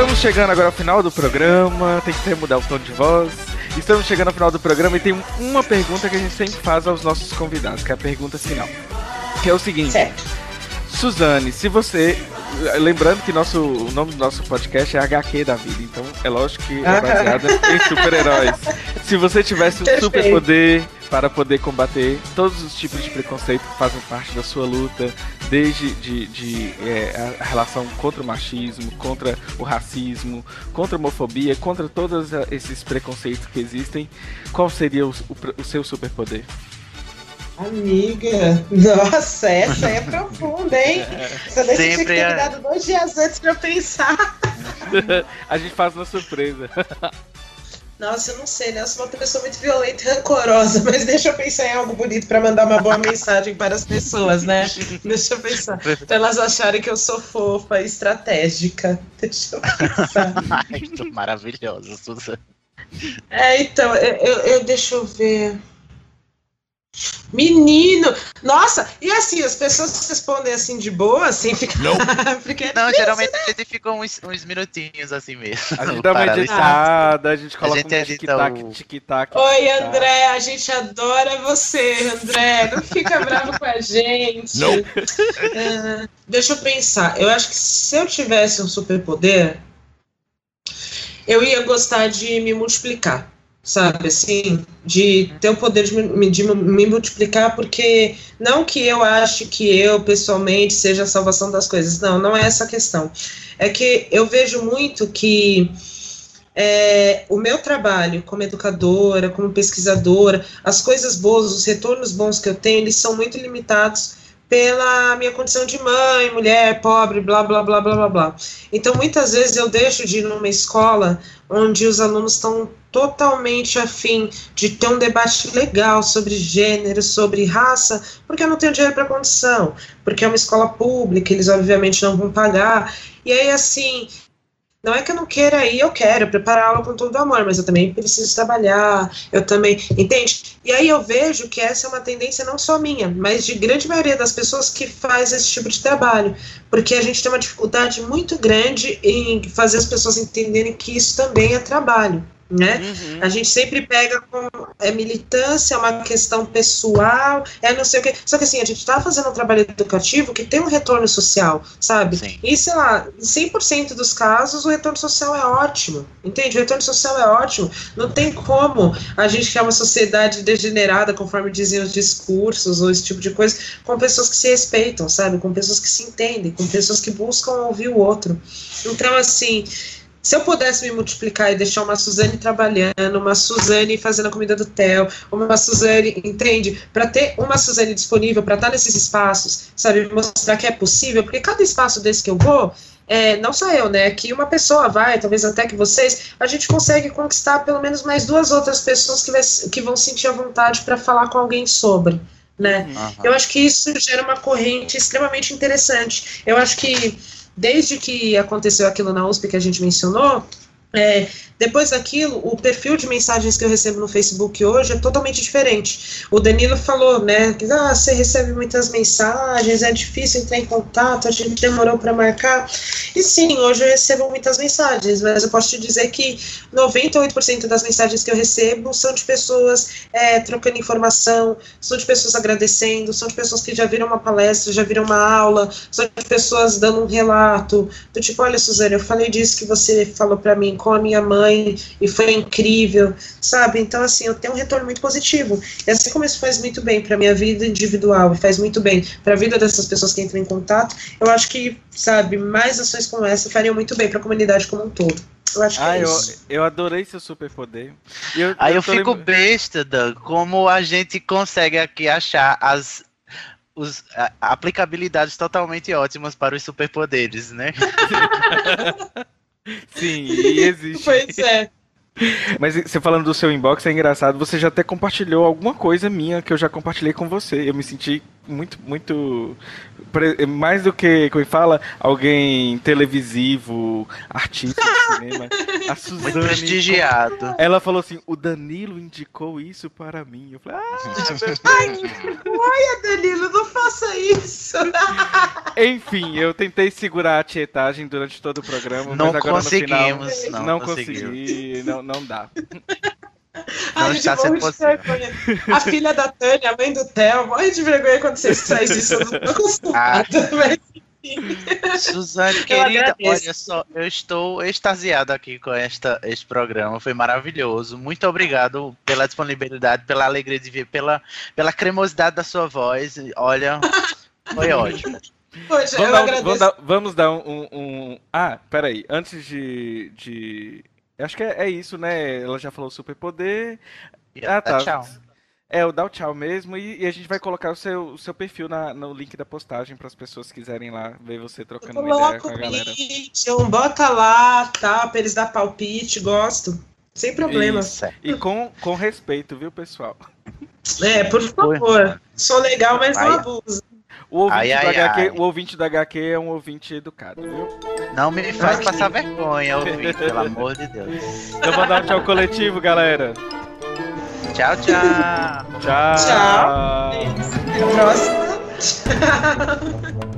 Estamos chegando agora ao final do programa, tem que mudar o tom de voz. Estamos chegando ao final do programa e tem uma pergunta que a gente sempre faz aos nossos convidados, que é a pergunta final. Que é o seguinte. Certo. Suzane, se você. Lembrando que nosso, o nome do nosso podcast é HQ da vida, então é lógico que é [laughs] baseado em super-heróis. Se você tivesse um Perfeito. superpoder para poder combater todos os tipos de preconceito que fazem parte da sua luta, desde de, de, é, a relação contra o machismo, contra o racismo, contra a homofobia, contra todos esses preconceitos que existem, qual seria o, o, o seu superpoder? Amiga, [laughs] nossa, essa aí é profunda, hein? [laughs] Só deixa eu tinha que Sempre ter é. me dado dois dias antes pra eu pensar. [laughs] a gente faz uma surpresa. Nossa, eu não sei, né? Eu sou uma pessoa muito violenta e rancorosa, [laughs] mas deixa eu pensar em algo bonito pra mandar uma boa mensagem para as pessoas, né? [laughs] Deixa eu pensar. Pra elas acharem que eu sou fofa e estratégica. [laughs] Deixa eu pensar. Ai, maravilhosa, Suzane. É, então, eu, eu, eu- deixa eu ver. Menino! Nossa, e assim, as pessoas respondem assim de boa, sem ficar. Porque Não, [laughs] geralmente a gente fica uns, uns minutinhos assim mesmo. A gente [laughs] dá uma editada, a gente coloca gente um tic-tac, o- tic-tac. Oi. André, a gente adora você, André. Não fica bravo com a gente. É, deixa eu pensar. Eu acho que se eu tivesse um superpoder, eu ia gostar de me multiplicar. Sabe, assim, de ter o poder de me, de me multiplicar, porque não que eu ache que eu, pessoalmente, seja a salvação das coisas. Não, não é essa a questão. É que eu vejo muito que é, o meu trabalho como educadora, como pesquisadora, as coisas boas, os retornos bons que eu tenho, eles são muito limitados pela minha condição de mãe, mulher, pobre, blá, blá, blá, blá, blá, blá. Então, muitas vezes eu deixo de ir numa escola onde os alunos estão totalmente afim de ter um debate legal sobre gênero, sobre raça, porque eu não tenho dinheiro para condição, porque é uma escola pública, eles obviamente não vão pagar. E aí, assim, não é que eu não queira ir, eu quero prepará-la com todo amor, mas eu também preciso trabalhar, eu também, entende? E aí eu vejo que essa é uma tendência não só minha, mas de grande maioria das pessoas que faz esse tipo de trabalho, porque a gente tem uma dificuldade muito grande em fazer as pessoas entenderem que isso também é trabalho. Né? Uhum. A gente sempre pega com é militância, é uma questão pessoal, é não sei o que. Só que assim, a gente está fazendo um trabalho educativo que tem um retorno social, sabe? Sim. E sei lá, em 100% dos casos o retorno social é ótimo, entende? O retorno social é ótimo. Não tem como a gente criar uma sociedade degenerada, conforme diziam os discursos ou esse tipo de coisa, com pessoas que se respeitam, sabe? Com pessoas que se entendem, com pessoas que buscam ouvir o outro. Então, assim. Se eu pudesse me multiplicar e deixar uma Suzane trabalhando, uma Suzane fazendo a comida do Theo, uma Suzane, entende? Para ter uma Suzane disponível para estar nesses espaços, sabe? Mostrar que é possível, porque cada espaço desse que eu vou, é, não só eu, né? Que uma pessoa vai, talvez até que vocês, a gente consegue conquistar pelo menos mais duas outras pessoas que, vai, que vão sentir a vontade para falar com alguém sobre, né? Aham. Eu acho que isso gera uma corrente extremamente interessante. Eu acho que desde que aconteceu aquilo na USP que a gente mencionou, é, depois daquilo, o perfil de mensagens que eu recebo no Facebook hoje é totalmente diferente. O Danilo falou, né, que ah, você recebe muitas mensagens, é difícil entrar em contato, a gente demorou para marcar. E sim, hoje eu recebo muitas mensagens, mas eu posso te dizer que 98% das mensagens que eu recebo são de pessoas é, trocando informação, são de pessoas agradecendo, são de pessoas que já viram uma palestra, já viram uma aula, são de pessoas dando um relato, do tipo, olha, Suzana, eu falei disso que você falou para mim com a minha mãe e foi incrível, sabe? Então, assim, eu tenho um retorno muito positivo. E assim como isso faz muito bem para minha vida individual e faz muito bem para a vida dessas pessoas que entram em contato, eu acho que, sabe, mais ações como essa fariam muito bem para a comunidade como um todo. Eu acho que Ah, é eu, isso. eu adorei seu superpoder. Eu- Aí eu tô fico lembra- besta, Dan, como a gente consegue aqui achar as os, a- aplicabilidades totalmente ótimas para os superpoderes, né? [laughs] [laughs] Sim, e existe. Pois é. Mas você falando do seu inbox é engraçado, você já até compartilhou alguma coisa minha que eu já compartilhei com você. Eu me senti muito, muito. Mais do que, como fala, alguém televisivo, artista de cinema. A Muito Suzane. prestigiado. Ela falou assim: o Danilo indicou isso para mim. Eu falei, [laughs] Ai, Danilo, não faça isso. ah, [laughs] enfim, eu tentei segurar a tietagem durante todo o programa, Não mas agora no final. conseguimos, não, Não, conseguimos. consegui, não, não dá. [laughs] Não Ai, está sendo possível. A filha da Tânia, a mãe do Theo, morre de vergonha quando vocês trazem isso. Eu não tô acostumada. mas enfim. Suzane, querida, olha só, eu estou extasiado aqui com esta, este programa, foi maravilhoso. Muito obrigado pela disponibilidade, pela alegria de ver, pela, pela cremosidade da sua voz. Olha, foi [laughs] ótimo. Poxa, Vamos eu dar, um- agradeço. vamos dar- vamos dar um, um- um- Ah, peraí. Antes de. de... Acho que é, é isso, né? Ela já falou superpoder. Ah, tá. Tchau. É, o dá o tchau mesmo. E, e a gente vai colocar o seu, o seu perfil na- no link da postagem para as pessoas que quiserem lá ver você trocando uma ideia com Coloca a o galera. Medium, bota lá, tá? Pra eles dar palpite, gosto. Sem problema. Isso. E com, com respeito, viu, pessoal? É, por favor. Sou legal, mas não Ai. O ouvinte, Ai, do ai, HQ, ai. o ouvinte do HQ é um ouvinte educado, viu? Não me faz Ai. passar vergonha, ouvinte, pelo amor de Deus. Então vou dar um tchau coletivo, galera. Tchau, tchau. Tchau. Tchau. Até a próxima. E [laughs]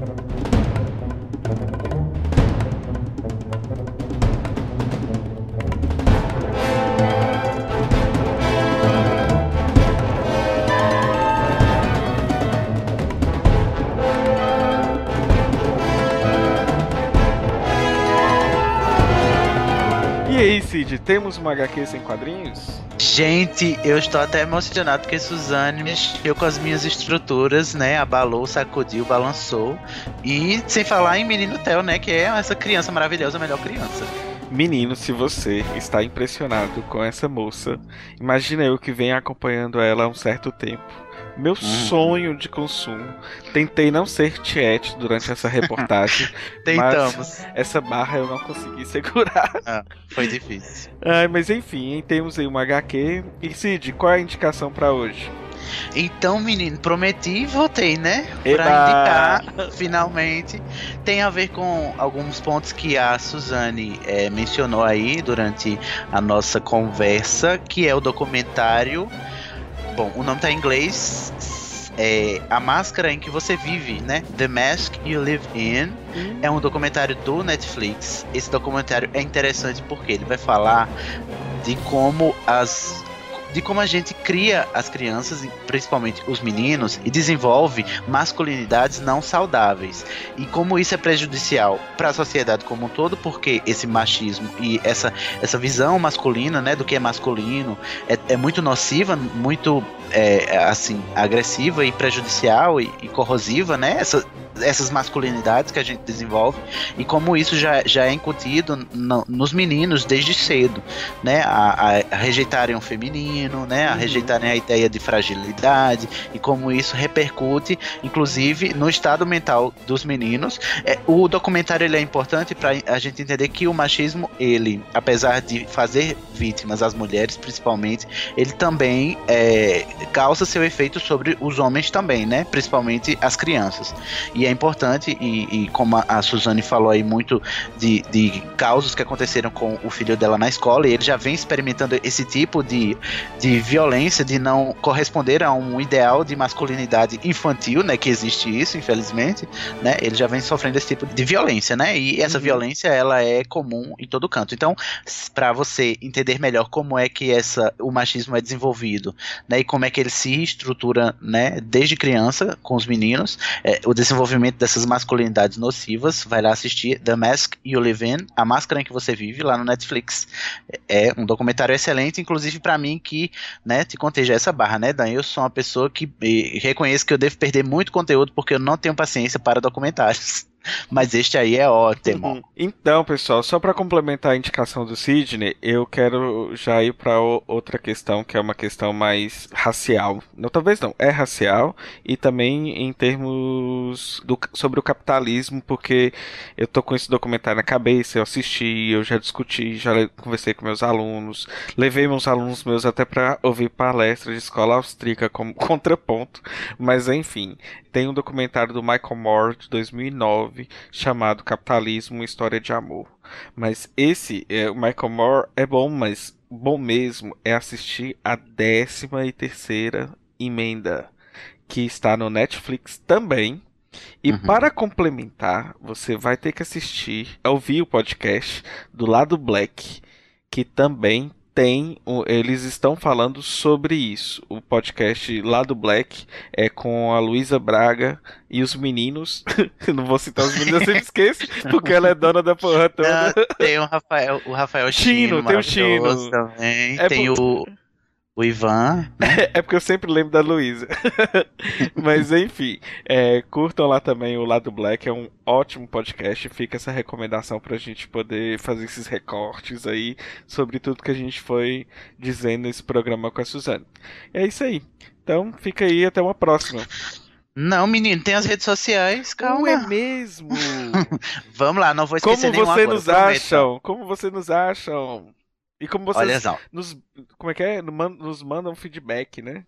aí, Cid, temos uma HQ sem quadrinhos? Gente, eu estou até emocionado porque Suzane mexeu com as minhas estruturas, né? Abalou, sacudiu, balançou. E sem falar em Menino Theo, né? Que é essa criança maravilhosa, a melhor criança. Menino, se você está impressionado com essa moça, imagina eu que venho acompanhando ela há um certo tempo. Meu sonho de consumo. Tentei não ser tiete durante essa reportagem. [laughs] Tentamos. essa barra eu não consegui segurar. [laughs] Foi difícil. Ai, mas enfim, temos aí uma HQ. E Cid, qual é a indicação pra hoje? Então, menino, prometi e voltei, né? Pra Eba! indicar, [laughs] finalmente. Tem a ver com alguns pontos que a Suzane eh, mencionou aí durante a nossa conversa, que é o documentário. Bom, o nome tá em inglês. É A Máscara em que você vive, né? The Mask You Live In. É um documentário do Netflix. Esse documentário é interessante porque ele vai falar de como as de como a gente cria as crianças, principalmente os meninos, e desenvolve masculinidades não saudáveis. E como isso é prejudicial para a sociedade como um todo, porque esse machismo e essa, essa visão masculina, né, do que é masculino, é, é muito nociva, muito é, assim agressiva e prejudicial e, e corrosiva, né? Essa, essas masculinidades que a gente desenvolve e como isso já, já é incutido no- nos meninos desde cedo, né? A, a- rejeitarem o feminino, né? A rejeitarem a ideia de fragilidade e como isso repercute, inclusive, no estado mental dos meninos. É, o documentário ele é importante para a gente entender que o machismo, ele, apesar de fazer vítimas as mulheres, principalmente, ele também é, causa seu efeito sobre os homens também, né? Principalmente as crianças. E é importante, e, e como a- a Suzane falou aí muito de, de causos que aconteceram com o filho dela na escola, e ele já vem experimentando esse tipo de, de violência, de não corresponder a um ideal de masculinidade infantil, né? Que existe isso, infelizmente, né? Ele já vem sofrendo esse tipo de violência, né? E essa Uhum. violência, ela é comum em todo canto. Então, para você entender melhor como é que essa, o machismo é desenvolvido, né? E como é que ele se estrutura, né? Desde criança com os meninos, é, o desenvolvimento dessas masculinidades nocivas, vai lá assistir The Mask You Live In, a máscara em que você vive lá no Netflix. É um documentário excelente, inclusive para mim que, né? Te contei já essa barra, né? Dan, eu sou uma pessoa que eh, reconheço que eu devo perder muito conteúdo porque eu não tenho paciência para documentários. Mas este aí é ótimo. Uhum. Então, pessoal, só para complementar a indicação do Sidney, eu quero já ir para outra questão, que é uma questão mais racial. Não, talvez não, é racial e também em termos do, sobre o capitalismo, porque eu tô com esse documentário na cabeça, eu assisti, eu já discuti, já conversei com meus alunos, levei meus alunos meus até para ouvir palestras de escola austríaca como [laughs] contraponto, mas enfim, tem um documentário do Michael Moore de 2009 chamado Capitalismo, uma história de amor. Mas esse, é, o Michael Moore é bom, mas bom mesmo é assistir a décima e terceira emenda que está no Netflix também. E uhum. para complementar, você vai ter que assistir, ouvir o podcast do lado Black, que também tem, eles estão falando sobre isso. O podcast lá do Black é com a Luísa Braga e os meninos. [laughs] Não vou citar os meninos, eu esqueço, [laughs] porque ela é dona da porra toda. Não, tem o Rafael, o Rafael Chino, Chino tem o Chino também. É tem por... o o Ivan. Né? [laughs] É porque eu sempre lembro da Luísa. [laughs] Mas enfim, é, curtam lá também o Lado Black, é um ótimo podcast. Fica essa recomendação pra gente poder fazer esses recortes aí sobre tudo que a gente foi dizendo nesse programa com a Suzane. É isso aí. Então fica aí, até uma próxima. Não, menino, tem as redes sociais, calma. Não é mesmo? [laughs] Vamos lá, não vou esquecer Como você nos acham? Como você nos acham? E como vocês Olha nos. Como é que é? Nos mandam feedback, né?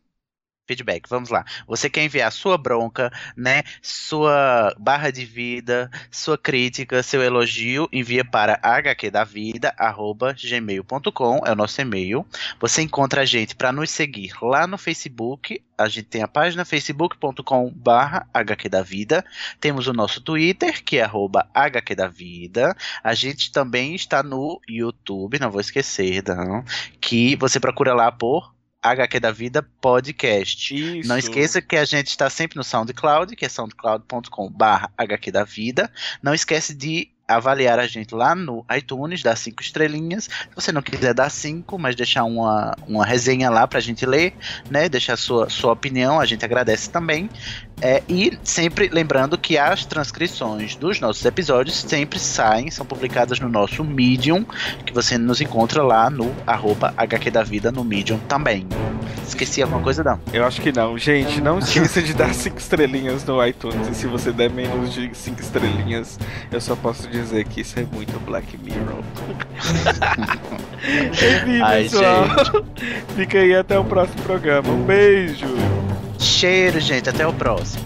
Feedback. Vamos lá. Você quer enviar sua bronca, né? Sua barra de vida, sua crítica, seu elogio, envia para hqdavida@gmail.com, é o nosso e-mail. Você encontra a gente para nos seguir lá no Facebook. A gente tem a página facebook.com/barra hqdavida. Temos o nosso Twitter, que é hqdavida. A gente também está no YouTube, não vou esquecer, não, que você procura lá por HQ da Vida Podcast. Isso. Não esqueça que a gente está sempre no SoundCloud, que é soundcloud.com/barra HQ da Vida. Não esquece de avaliar a gente lá no iTunes, dar cinco estrelinhas. Se você não quiser dar cinco, mas deixar uma, uma resenha lá pra gente ler, né? Deixar sua, sua opinião, a gente agradece também. É, e sempre lembrando que as transcrições dos nossos episódios sempre saem, são publicadas no nosso Medium, que você nos encontra lá no arroba HQ da Vida no Medium também. Esqueci alguma coisa, não? Eu acho que não. Gente, não esqueça de dar cinco estrelinhas no iTunes. E se você der menos de cinco estrelinhas, eu só posso dizer que isso é muito Black Mirror. [laughs] Enfim, Ai, pessoal. Gente. Fica aí até o próximo programa. Um beijo. Cheiro, gente. Até o próximo.